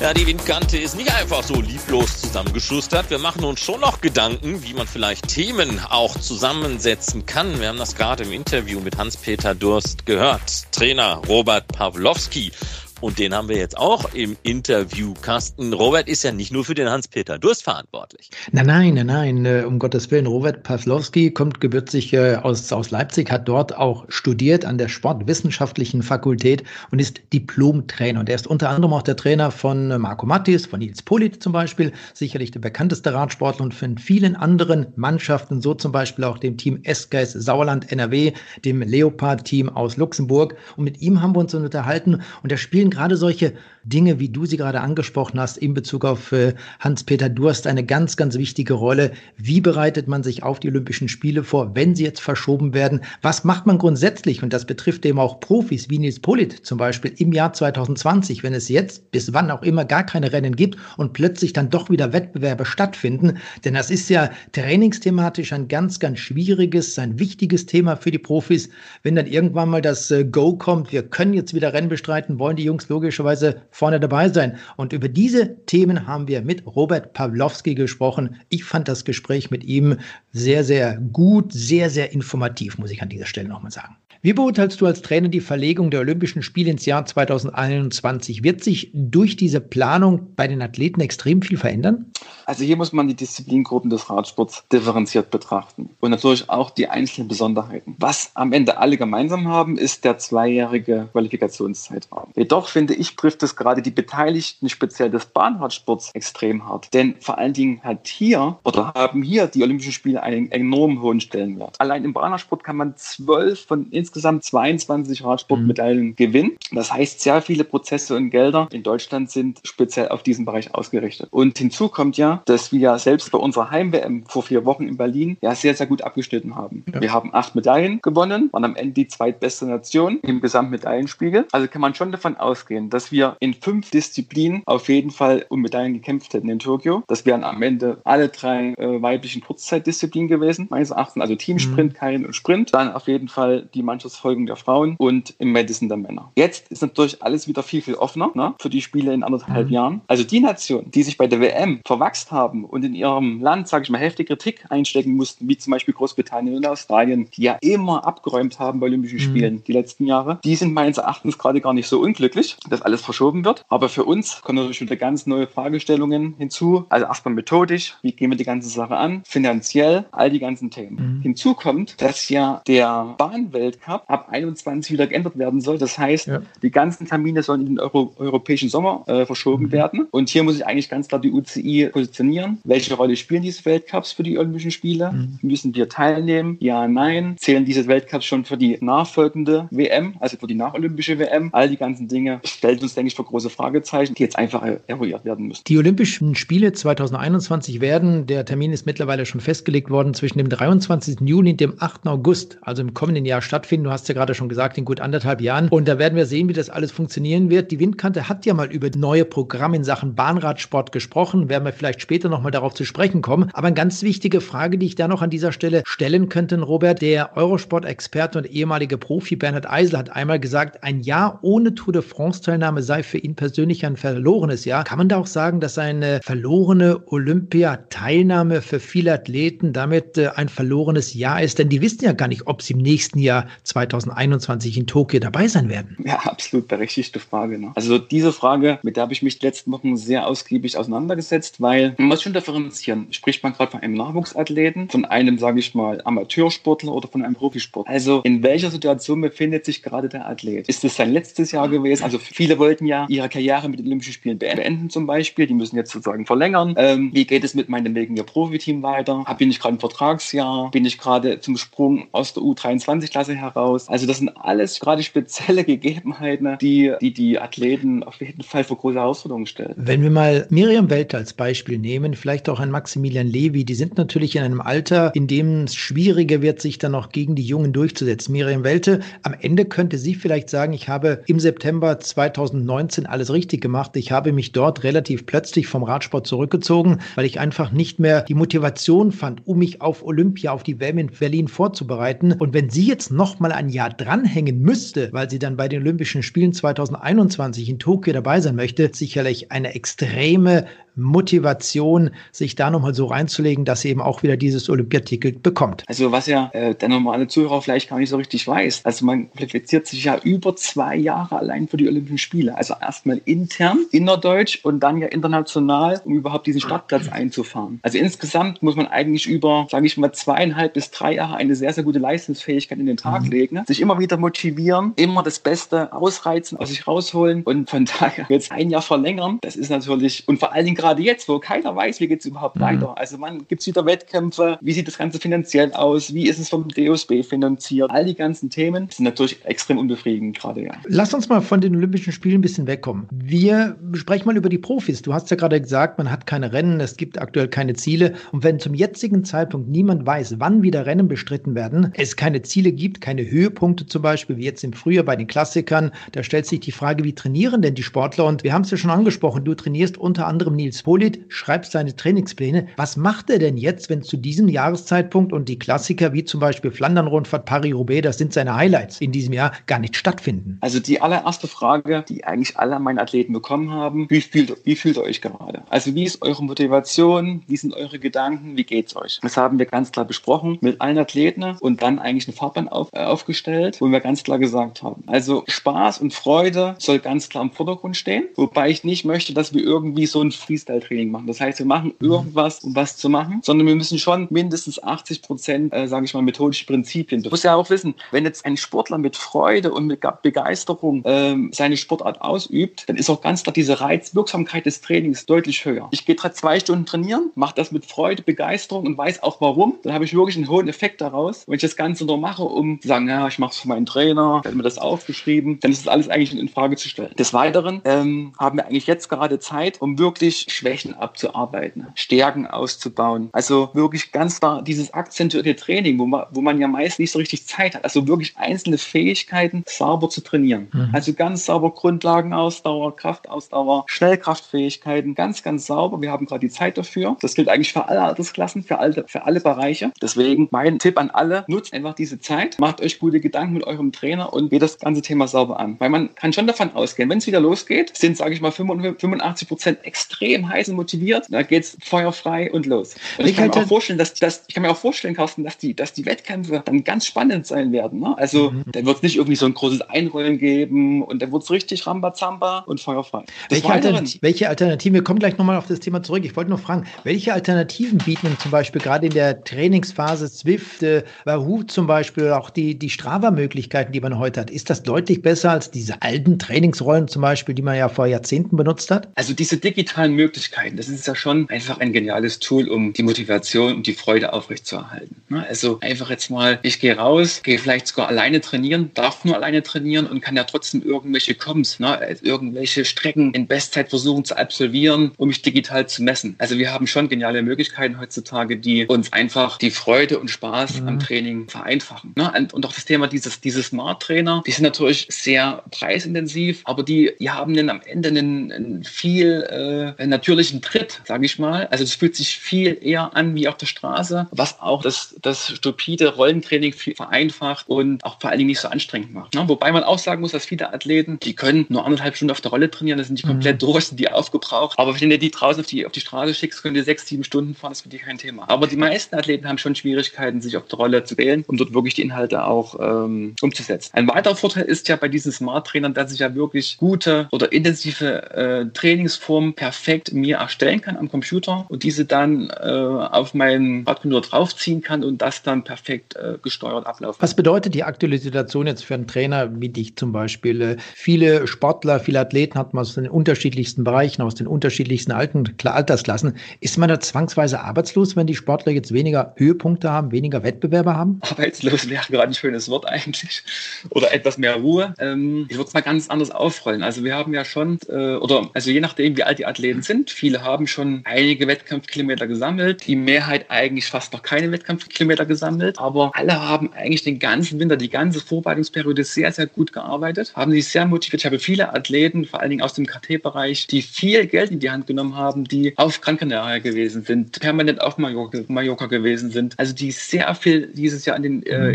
Ja, die Windkante ist nicht einfach so lieblos zusammengeschustert. Wir machen uns schon noch Gedanken, wie man vielleicht Themen auch zusammensetzen kann. Wir haben das gerade im Interview mit Hans-Peter Durst gehört. Trainer Robert Pawlowski und den haben wir jetzt auch im Interview. Carsten, Robert ist ja nicht nur für den Hans-Peter Durst verantwortlich. Nein, nein, nein, nein, äh, um Gottes Willen. Robert Pawlowski kommt gebürtig äh, aus, aus Leipzig, hat dort auch studiert an der Sportwissenschaftlichen Fakultät und ist Diplom-Trainer. Und er ist unter anderem auch der Trainer von Marco Mattis, von Nils Polit zum Beispiel, sicherlich der bekannteste Radsportler und von vielen anderen Mannschaften, so zum Beispiel auch dem Team S-Geist Sauerland NRW, dem Leopard-Team aus Luxemburg. Und mit ihm haben wir uns unterhalten und er spielt spielen gerade solche Dinge, wie du sie gerade angesprochen hast, in Bezug auf äh, Hans-Peter Durst eine ganz, ganz wichtige Rolle. Wie bereitet man sich auf die Olympischen Spiele vor, wenn sie jetzt verschoben werden? Was macht man grundsätzlich? Und das betrifft eben auch Profis wie Nils Polit zum Beispiel im Jahr 2020, wenn es jetzt bis wann auch immer gar keine Rennen gibt und plötzlich dann doch wieder Wettbewerbe stattfinden. Denn das ist ja trainingsthematisch ein ganz, ganz schwieriges, ein wichtiges Thema für die Profis. Wenn dann irgendwann mal das äh, Go kommt, wir können jetzt wieder Rennen bestreiten, wollen die Jungs Jungs logischerweise vorne dabei sein. Und über diese Themen haben wir mit Robert Pawlowski gesprochen. Ich fand das Gespräch mit ihm sehr, sehr gut, sehr, sehr informativ, muss ich an dieser Stelle nochmal sagen. Wie beurteilst du als Trainer die Verlegung der Olympischen Spiele ins Jahr 2021? Wird sich durch diese Planung bei den Athleten extrem viel verändern? Also hier muss man die Disziplingruppen des Radsports differenziert betrachten und natürlich auch die einzelnen Besonderheiten. Was am Ende alle gemeinsam haben, ist der zweijährige Qualifikationszeitraum. Jedoch finde ich, trifft es gerade die Beteiligten, speziell des Bahnradsports, extrem hart. Denn vor allen Dingen hat hier oder haben hier die Olympischen Spiele einen enorm hohen Stellenwert. Allein im Bahnradsport kann man zwölf von insgesamt insgesamt 22 Radsportmedaillen mhm. gewinnen. Das heißt, sehr viele Prozesse und Gelder in Deutschland sind speziell auf diesen Bereich ausgerichtet. Und hinzu kommt ja, dass wir ja selbst bei unserer Heim-WM vor vier Wochen in Berlin ja sehr, sehr gut abgeschnitten haben. Ja. Wir haben acht Medaillen gewonnen, waren am Ende die zweitbeste Nation im Gesamtmedaillenspiegel. Also kann man schon davon ausgehen, dass wir in fünf Disziplinen auf jeden Fall um Medaillen gekämpft hätten in Tokio. Das wären am Ende alle drei äh, weiblichen Kurzzeitdisziplinen gewesen, meines Erachtens, also Teamsprint, mhm. Kein und Sprint. Dann auf jeden Fall die Mannschaft Mannschaftsfolgen der Frauen und im Madison der Männer. Jetzt ist natürlich alles wieder viel, viel offener ne, für die Spiele in anderthalb mhm. Jahren. Also die Nationen, die sich bei der WM verwachst haben und in ihrem Land, sage ich mal, heftige Kritik einstecken mussten, wie zum Beispiel Großbritannien und Australien, die ja immer abgeräumt haben bei Olympischen mhm. Spielen die letzten Jahre, die sind meines Erachtens gerade gar nicht so unglücklich, dass alles verschoben wird. Aber für uns kommen natürlich wieder ganz neue Fragestellungen hinzu. Also erstmal methodisch, wie gehen wir die ganze Sache an, finanziell, all die ganzen Themen. Mhm. Hinzu kommt, dass ja der Bahnweltcup Cup ab 21 wieder geändert werden soll. Das heißt, ja. die ganzen Termine sollen in den Euro europäischen Sommer äh, verschoben mhm. werden. Und hier muss ich eigentlich ganz klar die UCI positionieren. Welche Rolle spielen diese Weltcups für die Olympischen Spiele? Mhm. Müssen wir teilnehmen? Ja, nein. Zählen diese Weltcups schon für die nachfolgende WM, also für die nacholympische WM? All die ganzen Dinge stellt uns, denke ich, vor große Fragezeichen, die jetzt einfach eruiert werden müssen. Die Olympischen Spiele 2021 werden, der Termin ist mittlerweile schon festgelegt worden, zwischen dem 23. Juni und dem 8. August, also im kommenden Jahr stattfinden stattfinden. Du hast ja gerade schon gesagt, in gut anderthalb Jahren. Und da werden wir sehen, wie das alles funktionieren wird. Die Windkante hat ja mal über neue Programme in Sachen Bahnradsport gesprochen. Werden wir vielleicht später nochmal darauf zu sprechen kommen. Aber eine ganz wichtige Frage, die ich da noch an dieser Stelle stellen könnte, Robert, der Eurosport-Experte und ehemalige Profi Bernhard Eisel hat einmal gesagt, ein Jahr ohne Tour de France-Teilnahme sei für ihn persönlich ein verlorenes Jahr. Kann man da auch sagen, dass eine verlorene Olympiateilnahme für viele Athleten damit äh, ein verlorenes Jahr ist? Denn die wissen ja gar nicht, ob sie im nächsten Jahr 2021 in Tokio dabei sein werden? Ja, absolut berechtigte Frage. Ne? Also diese Frage, mit der habe ich mich letzten Wochen sehr ausgiebig auseinandergesetzt, weil man muss schon differenzieren. Spricht man gerade von einem Nachwuchsathleten, von einem, sage ich mal, Amateursportler oder von einem Profisportler? Also in welcher Situation befindet sich gerade der Athlet? Ist es sein letztes Jahr gewesen? Also viele wollten ja ihre Karriere mit den Olympischen Spielen beenden zum Beispiel. Die müssen jetzt sozusagen verlängern. Ähm, wie geht es mit meinem wegen ihr Profiteam weiter? Bin ich gerade im Vertragsjahr? Bin ich gerade zum Sprung aus der U23-Klasse heraus? Raus. Also das sind alles gerade spezielle (laughs) Gegebenheiten, die, die die Athleten auf jeden Fall vor große Herausforderungen stellen. Wenn wir mal Miriam Welt als Beispiel nehmen, vielleicht auch ein Maximilian Levy, die sind natürlich in einem Alter, in dem es schwieriger wird, sich dann noch gegen die Jungen durchzusetzen. Miriam Welte, am Ende könnte sie vielleicht sagen, ich habe im September 2019 alles richtig gemacht. Ich habe mich dort relativ plötzlich vom Radsport zurückgezogen, weil ich einfach nicht mehr die Motivation fand, um mich auf Olympia, auf die WM in Berlin vorzubereiten. Und wenn sie jetzt noch mal ein Jahr dranhängen müsste, weil sie dann bei den Olympischen Spielen 2021 in Tokio dabei sein möchte, sicherlich eine extreme Motivation, sich da nochmal so reinzulegen, dass sie eben auch wieder dieses Olympiaticket bekommt. Also was ja äh, der normale Zuhörer vielleicht gar nicht so richtig weiß. Also man qualifiziert sich ja über zwei Jahre allein für die Olympischen Spiele. Also erstmal intern, innerdeutsch und dann ja international, um überhaupt diesen Startplatz einzufahren. Also insgesamt muss man eigentlich über, sage ich mal, zweieinhalb bis drei Jahre eine sehr, sehr gute Leistungsfähigkeit in den Tag mhm. legen, sich immer wieder motivieren, immer das Beste ausreizen, aus sich rausholen und von daher (laughs) jetzt ein Jahr verlängern. Das ist natürlich und vor allen Dingen gerade gerade jetzt, wo keiner weiß, wie geht es überhaupt mhm. weiter. Also man gibt es wieder Wettkämpfe, wie sieht das Ganze finanziell aus, wie ist es vom DOSB finanziert. All die ganzen Themen sind natürlich extrem unbefriedigend gerade, ja. Lass uns mal von den Olympischen Spielen ein bisschen wegkommen. Wir sprechen mal über die Profis. Du hast ja gerade gesagt, man hat keine Rennen, es gibt aktuell keine Ziele. Und wenn zum jetzigen Zeitpunkt niemand weiß, wann wieder Rennen bestritten werden, es keine Ziele gibt, keine keine Höhepunkte zum Beispiel, wie jetzt im Frühjahr bei den Klassikern. Da stellt sich die Frage, wie trainieren denn die Sportler? Und wir haben es ja schon angesprochen, du trainierst unter anderem Nils Polit, schreibst seine Trainingspläne. Was macht er denn jetzt, wenn zu diesem Jahreszeitpunkt und die Klassiker wie zum Beispiel Flandern-Rundfahrt, Paris-Roubaix, das sind seine Highlights in diesem Jahr, gar nicht stattfinden? Also die allererste Frage, die eigentlich alle meine Athleten bekommen haben, wie fühlt, wie fühlt ihr euch gerade? Also wie ist eure Motivation? Wie sind eure Gedanken? Wie geht's euch? Das haben wir ganz klar besprochen mit allen Athleten und dann eigentlich eine Fahrplan auf, äh, aufgestellt, wo wir ganz klar gesagt haben, also Spaß und Freude soll ganz klar im Vordergrund stehen, wobei ich nicht möchte, dass wir irgendwie so ein Freestyle-Training machen. Das heißt, wir machen mhm. irgendwas, um was zu machen, sondern wir müssen schon mindestens 80 Prozent, äh, sage ich mal, methodische Prinzipien. Du musst ja auch wissen, wenn jetzt ein Sportler mit Freude und mit Begeisterung äh, seine Sportart ausübt, dann ist auch ganz klar diese Reizwirksamkeit des Trainings deutlich höher. Ich gehe zwei Stunden trainieren, mache das mit Freude, Begeisterung und weiß auch warum. Dann habe ich wirklich einen hohen Effekt daraus. Wenn ich das Ganze nur mache, um zu sagen, ja, ich mache es für meinen Trainer, hätte mir das aufgeschrieben, dann ist das alles eigentlich in Frage zu stellen. Des Weiteren ähm, haben wir eigentlich jetzt gerade Zeit, um wirklich Schwächen abzuarbeiten, Stärken auszubauen. Also wirklich ganz da dieses akzentuierte Training, wo man, wo man ja meist nicht so richtig Zeit hat. Also wirklich einzelne Fähigkeiten sauber zu trainieren. Mhm. Also ganz sauber Grundlagenausdauer, Kraftausdauer, Schnellkraftfähigkeiten, ganz, ganz sauber. Wir haben gerade die Zeit dafür. Das gilt eigentlich für alle Altersklassen, für alle, für alle Bereiche. Deswegen mein Tipp an alle, nutzt einfach diese Zeit, macht euch gute Gedanken mit eurem Trainer und geht das ganze Thema sauber an. Weil man kann schon davon ausgehen, wenn es wieder losgeht, sind, sage ich mal, 85 Prozent extrem heiß und motiviert. Da geht es feuerfrei und los. Und ich, ich kann mir auch vorstellen, dass, dass, ich kann mir auch vorstellen, Carsten, dass die, dass die Wettkämpfe dann ganz spannend sein werden. Ne? Also mhm. da wird es nicht irgendwie so ein großes Einrollen geben und da wird es richtig Rambazamba und feuerfrei. Welche, Alternat welche Alternativen? Wir kommen gleich nochmal auf das Thema zurück. Ich wollte nur fragen, welche Alternativen bieten zum Beispiel gerade in der Trainingsphase Zwift, äh, Wahoo zum Beispiel, auch die, die Strava-Möglichkeiten, die man heute hat? Ist das deutlich besser als diese alten Trainingsrollen zum Beispiel, die man ja vor Jahrzehnten benutzt hat? Also diese digitalen Möglichkeiten, das ist ja schon einfach ein geniales Tool, um die Motivation und die Freude aufrechtzuerhalten. Ne? Also einfach jetzt mal, ich gehe raus, gehe vielleicht sogar alleine trainieren, darf nur alleine trainieren und kann ja trotzdem irgendwelche Comms, ne? irgendwelche Strecken in Bestzeit versuchen zu absolvieren, um mich digital zu messen. Also wir haben schon geniale Möglichkeiten heutzutage, die uns einfach die Freude und Spaß mhm. am Training vereinfachen. Ne? Und auch das Thema dieses, diese Smart Trainer, die sind natürlich sehr preisintensiv, aber die, die haben dann am Ende einen, einen viel äh, natürlichen Tritt, sage ich mal. Also es fühlt sich viel eher an wie auf der Straße, was auch das, das stupide Rollentraining viel vereinfacht und auch vor allen Dingen nicht so anstrengend macht. Ne? Wobei man auch sagen muss, dass viele Athleten, die können nur anderthalb Stunden auf der Rolle trainieren, dann sind die mhm. komplett durch, sind die aufgebraucht. Aber wenn du die draußen auf die, auf die Straße schickst, können die sechs, sieben Stunden fahren, das ist für die kein Thema. Aber die meisten Athleten haben schon Schwierigkeiten, sich auf der Rolle zu wählen, um dort wirklich die Inhalte auch ähm, umzusetzen. Ein weiterer Vorteil ist ja bei diesen Smart-Trainern, dass ich ja wirklich gute oder intensive äh, Trainingsformen perfekt mir erstellen kann am Computer und diese dann äh, auf meinen Radcomputer draufziehen kann und das dann perfekt äh, gesteuert ablaufen. Was bedeutet die aktuelle Situation jetzt für einen Trainer wie dich zum Beispiel? Äh, viele Sportler, viele Athleten hat man aus den unterschiedlichsten Bereichen, aus den unterschiedlichsten alten Altersklassen. Ist man da zwangsweise arbeitslos, wenn die Sportler jetzt weniger Höhepunkte haben, weniger Wettbewerbe haben? (laughs) Arbeitslos wäre gerade schönes Wort eigentlich. Oder etwas mehr Ruhe. Ähm, ich würde es mal ganz anders aufrollen. Also wir haben ja schon, äh, oder also je nachdem, wie alt die Athleten sind, viele haben schon einige Wettkampfkilometer gesammelt. Die Mehrheit eigentlich fast noch keine Wettkampfkilometer gesammelt. Aber alle haben eigentlich den ganzen Winter, die ganze Vorbereitungsperiode sehr, sehr gut gearbeitet, haben sich sehr motiviert. Ich habe viele Athleten, vor allen Dingen aus dem KT-Bereich, die viel Geld in die Hand genommen haben, die auf Gran Canaria gewesen sind, permanent auf Mallorca, Mallorca gewesen sind, also die sehr viel dieses Jahr in den, äh, mhm.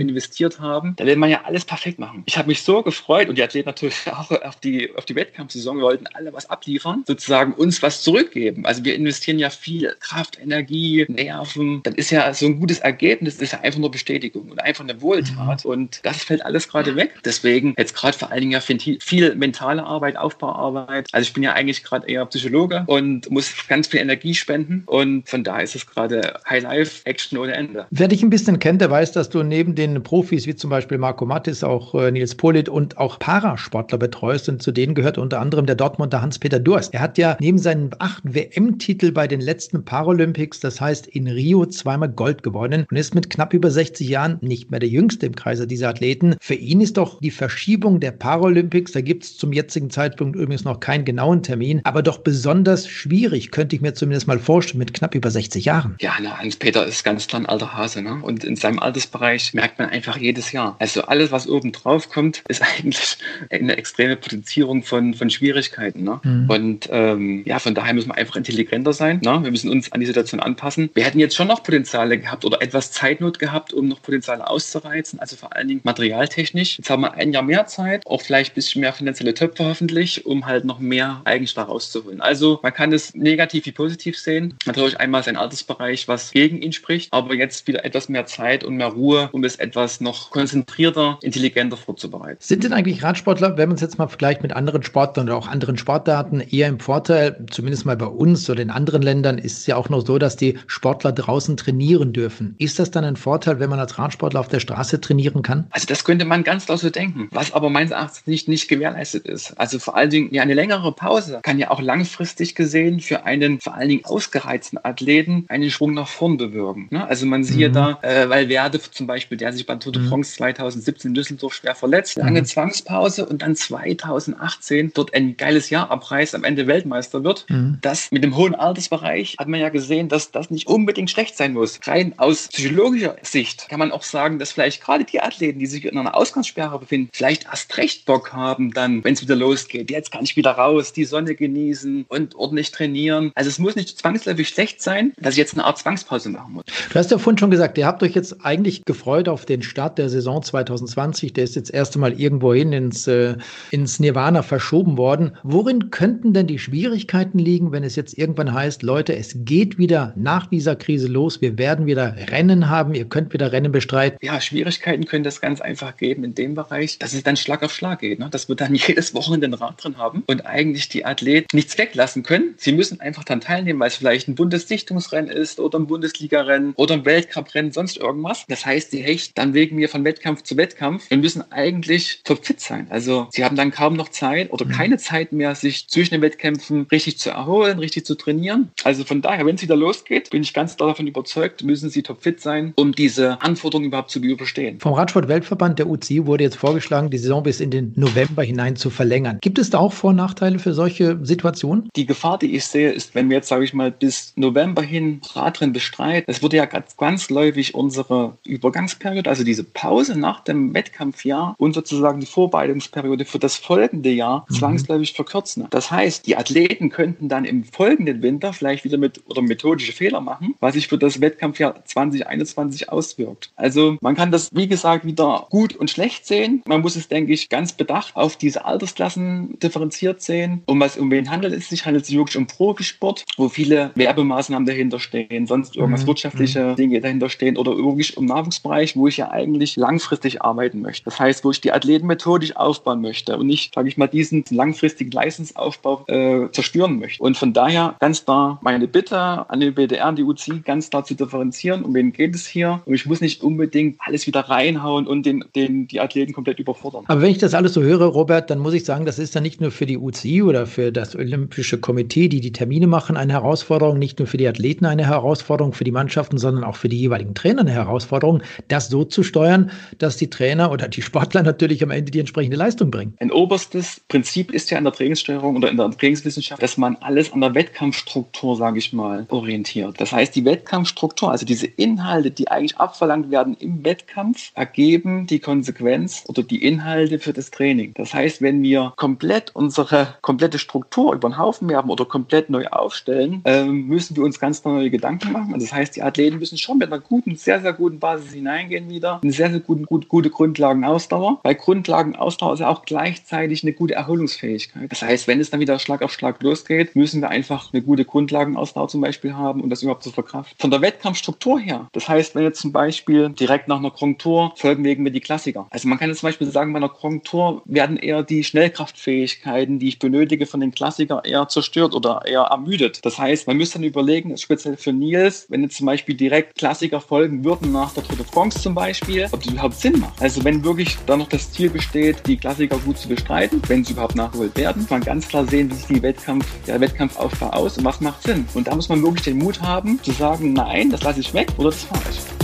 Investiert haben. Da will man ja alles perfekt machen. Ich habe mich so gefreut und die Athleten natürlich (laughs) auch auf die, auf die Wettkampfsaison. Wir wollten alle was abliefern, sozusagen uns was zurückgeben. Also wir investieren ja viel Kraft, Energie, Nerven. Dann ist ja so ein gutes Ergebnis, das ist ja einfach nur Bestätigung und einfach eine Wohltat. Mhm. Und das fällt alles gerade weg. Deswegen jetzt gerade vor allen Dingen ja viel mentale Arbeit, Aufbauarbeit. Also ich bin ja eigentlich gerade eher Psychologe und muss ganz viel Energie spenden. Und von daher ist es gerade High Life, Action ohne Ende. Wer dich ein bisschen kennt, der weiß, dass du neben den Profis wie zum Beispiel Marco Mattis, auch äh, Nils Polit und auch Parasportler betreust. Und zu denen gehört unter anderem der Dortmunder Hans-Peter Durst. Er hat ja neben seinen acht WM-Titel bei den letzten Paralympics, das heißt in Rio, zweimal Gold gewonnen und ist mit knapp über 60 Jahren nicht mehr der jüngste im Kreise dieser Athleten. Für ihn ist doch die Verschiebung der Paralympics, da gibt es zum jetzigen Zeitpunkt übrigens noch keinen genauen Termin, aber doch besonders schwierig, könnte ich mir zumindest mal vorstellen, mit knapp über 60 Jahren. Ja, Hans-Peter ist ganz klar ein alter Hase. Ne? Und in seinem Altersbereich merkt man einfach jeden jedes Jahr. Also alles, was oben drauf kommt, ist (laughs) eigentlich eine extreme Potenzierung von, von Schwierigkeiten. Ne? Mhm. Und ähm, ja, von daher müssen wir einfach intelligenter sein. Ne? Wir müssen uns an die Situation anpassen. Wir hätten jetzt schon noch Potenziale gehabt oder etwas Zeitnot gehabt, um noch Potenziale auszureizen, also vor allen Dingen materialtechnisch. Jetzt haben wir ein Jahr mehr Zeit, auch vielleicht ein bisschen mehr finanzielle Töpfe hoffentlich, um halt noch mehr Eigenschlag rauszuholen. Also man kann es negativ wie positiv sehen. Natürlich einmal sein Altersbereich, was gegen ihn spricht, aber jetzt wieder etwas mehr Zeit und mehr Ruhe, um es etwas noch konzentrierter, intelligenter vorzubereiten. Sind denn eigentlich Radsportler, wenn man es jetzt mal vergleicht mit anderen Sportlern oder auch anderen Sportarten, eher im Vorteil, zumindest mal bei uns oder in anderen Ländern, ist es ja auch noch so, dass die Sportler draußen trainieren dürfen. Ist das dann ein Vorteil, wenn man als Radsportler auf der Straße trainieren kann? Also das könnte man ganz klar so denken, was aber meines Erachtens nicht, nicht gewährleistet ist. Also vor allen Dingen ja, eine längere Pause kann ja auch langfristig gesehen für einen vor allen Dingen ausgereizten Athleten einen Schwung nach vorn bewirken. Ne? Also man sieht mhm. da, äh, weil Werde zum Beispiel, der sich beim Tour de France 2017 in Düsseldorf schwer verletzt, lange mhm. Zwangspause und dann 2018 dort ein geiles Jahr abreißt, am Ende Weltmeister wird. Mhm. Das mit dem hohen Altersbereich hat man ja gesehen, dass das nicht unbedingt schlecht sein muss. Rein aus psychologischer Sicht kann man auch sagen, dass vielleicht gerade die Athleten, die sich in einer Ausgangssperre befinden, vielleicht erst recht Bock haben, dann, wenn es wieder losgeht. Jetzt kann ich wieder raus, die Sonne genießen und ordentlich trainieren. Also es muss nicht zwangsläufig schlecht sein, dass ich jetzt eine Art Zwangspause machen muss. Du hast ja vorhin schon gesagt, ihr habt euch jetzt eigentlich gefreut auf den Start der Saison 2020. Der ist jetzt erst einmal irgendwohin ins, äh, ins Nirvana verschoben worden. Worin könnten denn die Schwierigkeiten liegen, wenn es jetzt irgendwann heißt, Leute, es geht wieder nach dieser Krise los, wir werden wieder Rennen haben, ihr könnt wieder Rennen bestreiten? Ja, Schwierigkeiten können das ganz einfach geben in dem Bereich, dass es dann Schlag auf Schlag geht. Ne? Dass wir dann (laughs) jedes Wochenende ein Rad drin haben und eigentlich die Athleten nichts weglassen können. Sie müssen einfach dann teilnehmen, weil es vielleicht ein Bundesdichtungsrennen ist oder ein Bundesligarennen oder ein Weltcuprennen, sonst irgendwas. Das heißt, sie hechten dann wegen mir von Wettkampf zu Wettkampf und müssen eigentlich topfit sein. Also sie haben dann kaum noch Zeit oder mhm. keine Zeit mehr, sich zwischen den Wettkämpfen richtig zu erholen, richtig zu trainieren. Also von daher, wenn es wieder losgeht, bin ich ganz davon überzeugt, müssen sie topfit sein, um diese Anforderungen überhaupt zu überstehen. Vom Radsport-Weltverband der UCI wurde jetzt vorgeschlagen, die Saison bis in den November hinein zu verlängern. Gibt es da auch Vor- und Nachteile für solche Situationen? Die Gefahr, die ich sehe, ist, wenn wir jetzt, sage ich mal, bis November hin Radrennen bestreiten, es wurde ja ganz, ganzläufig unsere Übergangsperiode, also diese Pause nach dem Wettkampfjahr und sozusagen die Vorbereitungsperiode für das folgende Jahr mhm. zwangsläufig verkürzen. Das heißt, die Athleten könnten dann im folgenden Winter vielleicht wieder mit oder methodische Fehler machen, was sich für das Wettkampfjahr 2021 auswirkt. Also man kann das, wie gesagt, wieder gut und schlecht sehen. Man muss es, denke ich, ganz bedacht auf diese Altersklassen differenziert sehen. Um was, um wen handelt es sich? Handelt es sich wirklich um Profisport, wo viele Werbemaßnahmen dahinter stehen, sonst irgendwas mhm. wirtschaftliche mhm. Dinge dahinter stehen oder wirklich im Nachwuchsbereich, wo ich ja eigentlich langfristig arbeiten möchte. Das heißt, wo ich die Athleten methodisch aufbauen möchte und nicht, sage ich mal, diesen langfristigen Leistungsaufbau äh, zerstören möchte. Und von daher ganz da meine Bitte an den BDR und die UCI ganz klar zu differenzieren, um wen geht es hier. Und ich muss nicht unbedingt alles wieder reinhauen und den, den, die Athleten komplett überfordern. Aber wenn ich das alles so höre, Robert, dann muss ich sagen, das ist dann nicht nur für die UCI oder für das Olympische Komitee, die die Termine machen, eine Herausforderung, nicht nur für die Athleten eine Herausforderung, für die Mannschaften, sondern auch für die jeweiligen Trainer eine Herausforderung, das so zu steuern, dass die Trainer oder die Sportler natürlich am Ende die entsprechende Leistung bringen. Ein oberstes Prinzip ist ja in der Trainingssteuerung oder in der Trainingswissenschaft, dass man alles an der Wettkampfstruktur, sage ich mal, orientiert. Das heißt, die Wettkampfstruktur, also diese Inhalte, die eigentlich abverlangt werden im Wettkampf, ergeben die Konsequenz oder die Inhalte für das Training. Das heißt, wenn wir komplett unsere komplette Struktur über den Haufen werfen oder komplett neu aufstellen, ähm, müssen wir uns ganz neue Gedanken machen. Das heißt, die Athleten müssen schon mit einer guten, sehr, sehr guten Basis hineingehen wieder. Eine sehr, sehr gute, gute, gute Grundlagenausdauer. Bei Grundlagenausdauer ist ja auch gleichzeitig eine gute Erholungsfähigkeit. Das heißt, wenn es dann wieder Schlag auf Schlag losgeht, müssen wir einfach eine gute Grundlagenausdauer zum Beispiel haben, um das überhaupt zu verkraften. Von der Wettkampfstruktur her, das heißt, wenn jetzt zum Beispiel direkt nach einer Grand Tour folgen wegen mir die Klassiker. Also man kann jetzt zum Beispiel sagen, bei einer Grand Tour werden eher die Schnellkraftfähigkeiten, die ich benötige von den Klassikern, eher zerstört oder eher ermüdet. Das heißt, man müsste dann überlegen, speziell für Nils, wenn jetzt zum Beispiel direkt Klassiker folgen würden nach der Tour de France zum Beispiel, ob das überhaupt Sinn macht. Also wenn wirklich da noch das Ziel besteht, die Klassiker gut zu bestreiten, wenn sie überhaupt nachgeholt werden, man ganz klar sehen, wie sieht die Wettkampf, der Wettkampfaufbau aus und was macht Sinn. Und da muss man wirklich den Mut haben, zu sagen, nein, das lasse ich weg oder das fahre ich.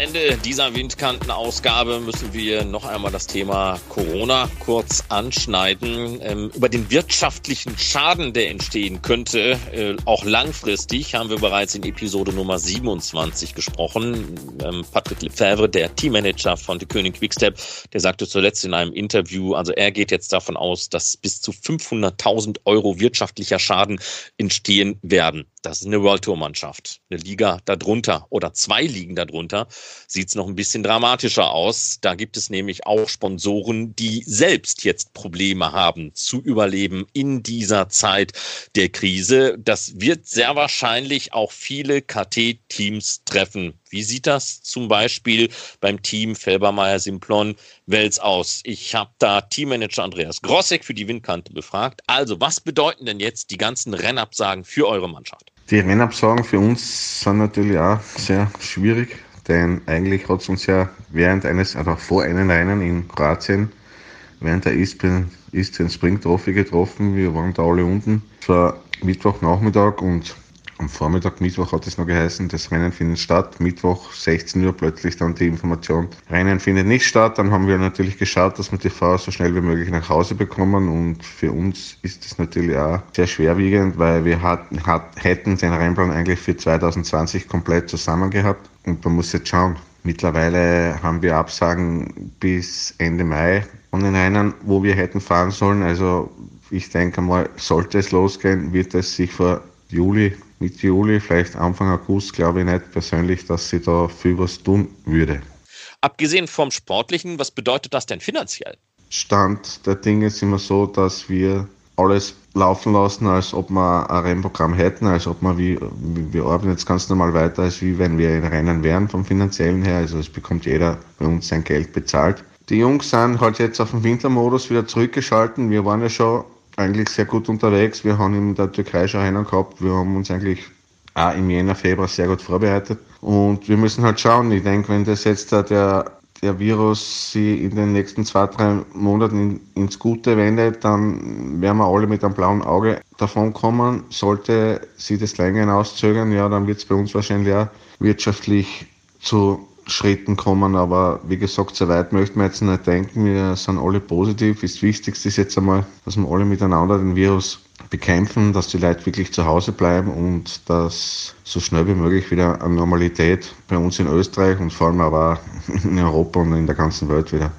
Ende dieser Windkantenausgabe müssen wir noch einmal das Thema Corona kurz anschneiden. Ähm, über den wirtschaftlichen Schaden, der entstehen könnte, äh, auch langfristig, haben wir bereits in Episode Nummer 27 gesprochen. Ähm, Patrick Lefebvre, der Teammanager von The König Quickstep, der sagte zuletzt in einem Interview, also er geht jetzt davon aus, dass bis zu 500.000 Euro wirtschaftlicher Schaden entstehen werden. Das ist eine World Tour Mannschaft. Eine Liga darunter oder zwei Ligen darunter sieht es noch ein bisschen dramatischer aus. Da gibt es nämlich auch Sponsoren, die selbst jetzt Probleme haben zu überleben in dieser Zeit der Krise. Das wird sehr wahrscheinlich auch viele KT-Teams treffen. Wie sieht das zum Beispiel beim Team Felbermeier Simplon Wels aus? Ich habe da Teammanager Andreas Grossek für die Windkante befragt. Also, was bedeuten denn jetzt die ganzen Rennabsagen für eure Mannschaft? Die Rennabsagen für uns sind natürlich auch sehr schwierig, denn eigentlich hat es uns ja während eines, also vor einem Rennen in Kroatien, während der Eastern, Eastern Spring Trophy getroffen. Wir waren da alle unten. Es war Mittwochnachmittag und am Vormittag, Mittwoch hat es noch geheißen, das Rennen findet statt. Mittwoch 16 Uhr plötzlich dann die Information, Rennen findet nicht statt. Dann haben wir natürlich geschaut, dass wir die Fahrer so schnell wie möglich nach Hause bekommen. Und für uns ist es natürlich auch sehr schwerwiegend, weil wir hat, hat, hätten den Rennplan eigentlich für 2020 komplett zusammen gehabt. Und man muss jetzt schauen. Mittlerweile haben wir Absagen bis Ende Mai an den Rennen, wo wir hätten fahren sollen. Also ich denke mal, sollte es losgehen, wird es sich vor Juli Mitte Juli, vielleicht Anfang August, glaube ich nicht persönlich, dass sie da viel was tun würde. Abgesehen vom Sportlichen, was bedeutet das denn finanziell? Stand der Dinge ist immer so, dass wir alles laufen lassen, als ob wir ein Rennprogramm hätten, als ob wir wie, wir arbeiten jetzt ganz normal weiter, als wie wenn wir in Rennen wären vom finanziellen her. Also es bekommt jeder bei uns sein Geld bezahlt. Die Jungs sind halt jetzt auf den Wintermodus wieder zurückgeschalten. Wir waren ja schon eigentlich sehr gut unterwegs. Wir haben in der Türkei schon einen gehabt. Wir haben uns eigentlich auch im Jänner, Februar sehr gut vorbereitet. Und wir müssen halt schauen. Ich denke, wenn das jetzt der, der Virus sich in den nächsten zwei, drei Monaten in, ins Gute wendet, dann werden wir alle mit einem blauen Auge davon kommen. Sollte sie das länger hinauszögern, ja, dann wird es bei uns wahrscheinlich auch wirtschaftlich zu Schritten kommen, aber wie gesagt, so weit möchten wir jetzt nicht denken. Wir sind alle positiv. Das Wichtigste ist jetzt einmal, dass wir alle miteinander den Virus bekämpfen, dass die Leute wirklich zu Hause bleiben und dass so schnell wie möglich wieder eine Normalität bei uns in Österreich und vor allem aber in Europa und in der ganzen Welt wieder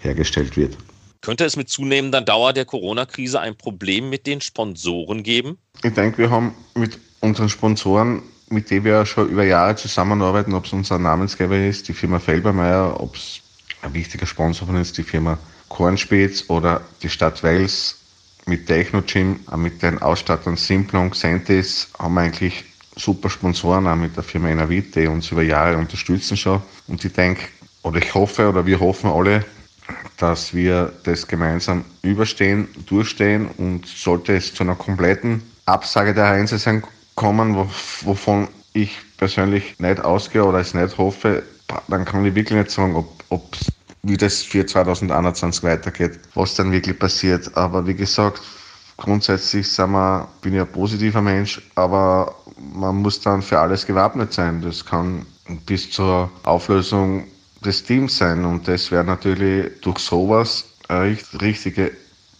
hergestellt wird. Könnte es mit zunehmender Dauer der Corona-Krise ein Problem mit den Sponsoren geben? Ich denke, wir haben mit unseren Sponsoren mit dem wir schon über Jahre zusammenarbeiten, ob es unser Namensgeber ist, die Firma Felbermeier, ob es ein wichtiger Sponsor von uns ist, die Firma Kornspitz oder die Stadt Wels mit Technogym, mit den Ausstattern Simplon, Xentis, haben wir eigentlich super Sponsoren, auch mit der Firma Enavit, die uns über Jahre unterstützen schon. Und ich denke, oder ich hoffe, oder wir hoffen alle, dass wir das gemeinsam überstehen, durchstehen und sollte es zu einer kompletten Absage der Einzelnen kommen, wovon ich persönlich nicht ausgehe oder es nicht hoffe, dann kann ich wirklich nicht sagen, ob, ob wie das für 2021 weitergeht, was dann wirklich passiert. Aber wie gesagt, grundsätzlich sind wir, bin ich ein positiver Mensch, aber man muss dann für alles gewappnet sein. Das kann bis zur Auflösung des Teams sein und das wäre natürlich durch sowas eine richtige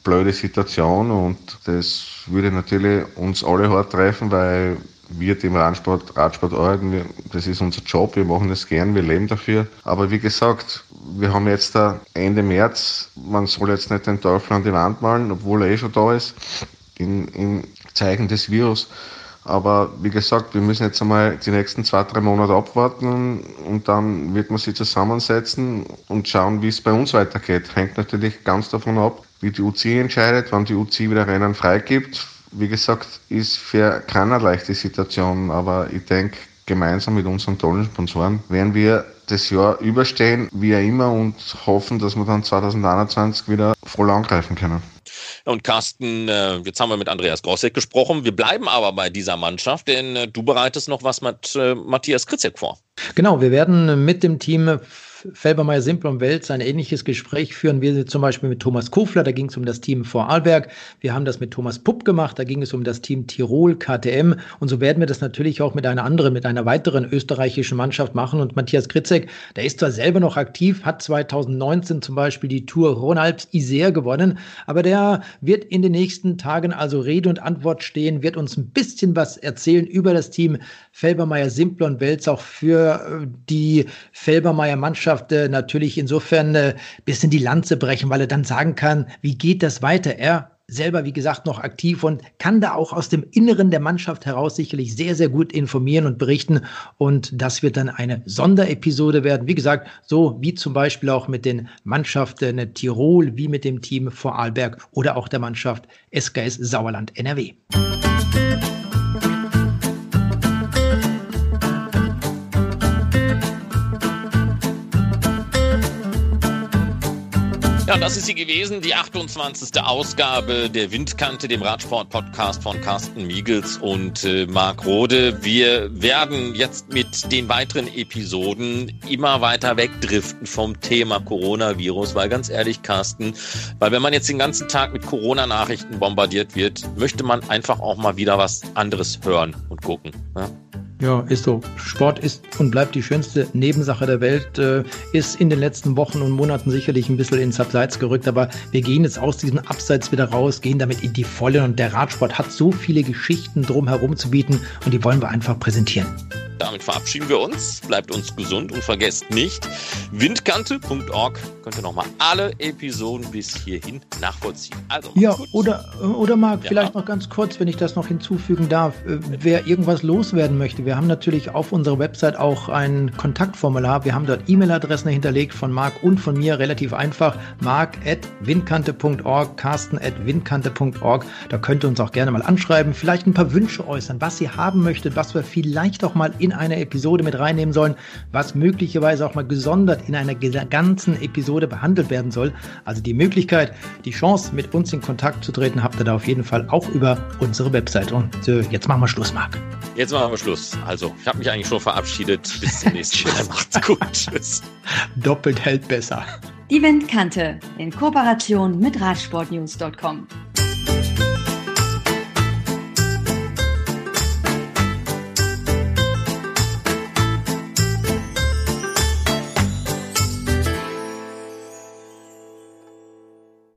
blöde Situation und das würde natürlich uns alle hart treffen, weil wir dem Radsport, Radsport arbeiten, das ist unser Job, wir machen das gern, wir leben dafür. Aber wie gesagt, wir haben jetzt Ende März, man soll jetzt nicht den Teufel an die Wand malen, obwohl er eh schon da ist, in, in Zeichen des Virus. Aber wie gesagt, wir müssen jetzt einmal die nächsten zwei, drei Monate abwarten und dann wird man sich zusammensetzen und schauen, wie es bei uns weitergeht. Hängt natürlich ganz davon ab, wie die UCI entscheidet, wann die UCI wieder Rennen freigibt. Wie gesagt, ist für keiner leichte Situation, aber ich denke, gemeinsam mit unseren tollen Sponsoren werden wir das Jahr überstehen, wie immer, und hoffen, dass wir dann 2021 wieder voll angreifen können. Und Carsten, äh, jetzt haben wir mit Andreas Grossek gesprochen. Wir bleiben aber bei dieser Mannschaft, denn äh, du bereitest noch was mit äh, Matthias Kritzek vor. Genau, wir werden mit dem Team Felbermeier Simple und Wels ein ähnliches Gespräch führen wir zum Beispiel mit Thomas Kofler, da ging es um das Team Vorarlberg. Wir haben das mit Thomas Pupp gemacht, da ging es um das Team Tirol KTM. Und so werden wir das natürlich auch mit einer anderen, mit einer weiteren österreichischen Mannschaft machen. Und Matthias Kritzek, der ist zwar selber noch aktiv, hat 2019 zum Beispiel die Tour Ronalps Isère gewonnen, aber der wird in den nächsten Tagen also Rede und Antwort stehen, wird uns ein bisschen was erzählen über das Team Felbermeier Simple und Wels, auch für äh, die Felbermeier Mannschaft äh, natürlich insofern ein äh, bisschen die Lanze brechen, weil er dann sagen kann, wie geht das weiter? Er selber, wie gesagt, noch aktiv und kann da auch aus dem Inneren der Mannschaft heraus sicherlich sehr, sehr gut informieren und berichten. Und das wird dann eine Sonderepisode werden. Wie gesagt, so wie zum Beispiel auch mit den Mannschaften Tirol, wie mit dem Team Vorarlberg oder auch der Mannschaft SKS Sauerland NRW. Ja, das ist sie gewesen, die 28. Ausgabe der Windkante, dem Radsport-Podcast von Carsten Miegels und äh, Marc Rode. Wir werden jetzt mit den weiteren Episoden immer weiter wegdriften vom Thema Coronavirus, weil ganz ehrlich, Carsten, weil wenn man jetzt den ganzen Tag mit Corona-Nachrichten bombardiert wird, möchte man einfach auch mal wieder was anderes hören und gucken. Ja? Ja, ist so. Sport ist und bleibt die schönste Nebensache der Welt. Äh, ist in den letzten Wochen und Monaten sicherlich ein bisschen ins Abseits gerückt, aber wir gehen jetzt aus diesem Abseits wieder raus, gehen damit in die Vollen und der Radsport hat so viele Geschichten drumherum zu bieten und die wollen wir einfach präsentieren. Damit verabschieden wir uns. Bleibt uns gesund und vergesst nicht, windkante.org könnt ihr nochmal alle Episoden bis hierhin nachvollziehen. Also, ja, gut. oder, oder Marc, ja. vielleicht noch ganz kurz, wenn ich das noch hinzufügen darf. Äh, wer irgendwas loswerden möchte, wir haben natürlich auf unserer Website auch ein Kontaktformular. Wir haben dort E-Mail-Adressen hinterlegt von Marc und von mir, relativ einfach. marc.windkante.org, carsten.windkante.org. Da könnt ihr uns auch gerne mal anschreiben, vielleicht ein paar Wünsche äußern, was ihr haben möchtet, was wir vielleicht auch mal in in einer Episode mit reinnehmen sollen, was möglicherweise auch mal gesondert in einer ganzen Episode behandelt werden soll. Also die Möglichkeit, die Chance, mit uns in Kontakt zu treten, habt ihr da auf jeden Fall auch über unsere Website. Und äh, jetzt machen wir Schluss, Marc. Jetzt machen wir Schluss. Also, ich habe mich eigentlich schon verabschiedet. Bis zum nächsten Mal. (laughs) Macht's gut. Tschüss. Doppelt hält besser. Die Windkante in Kooperation mit Radsportnews.com.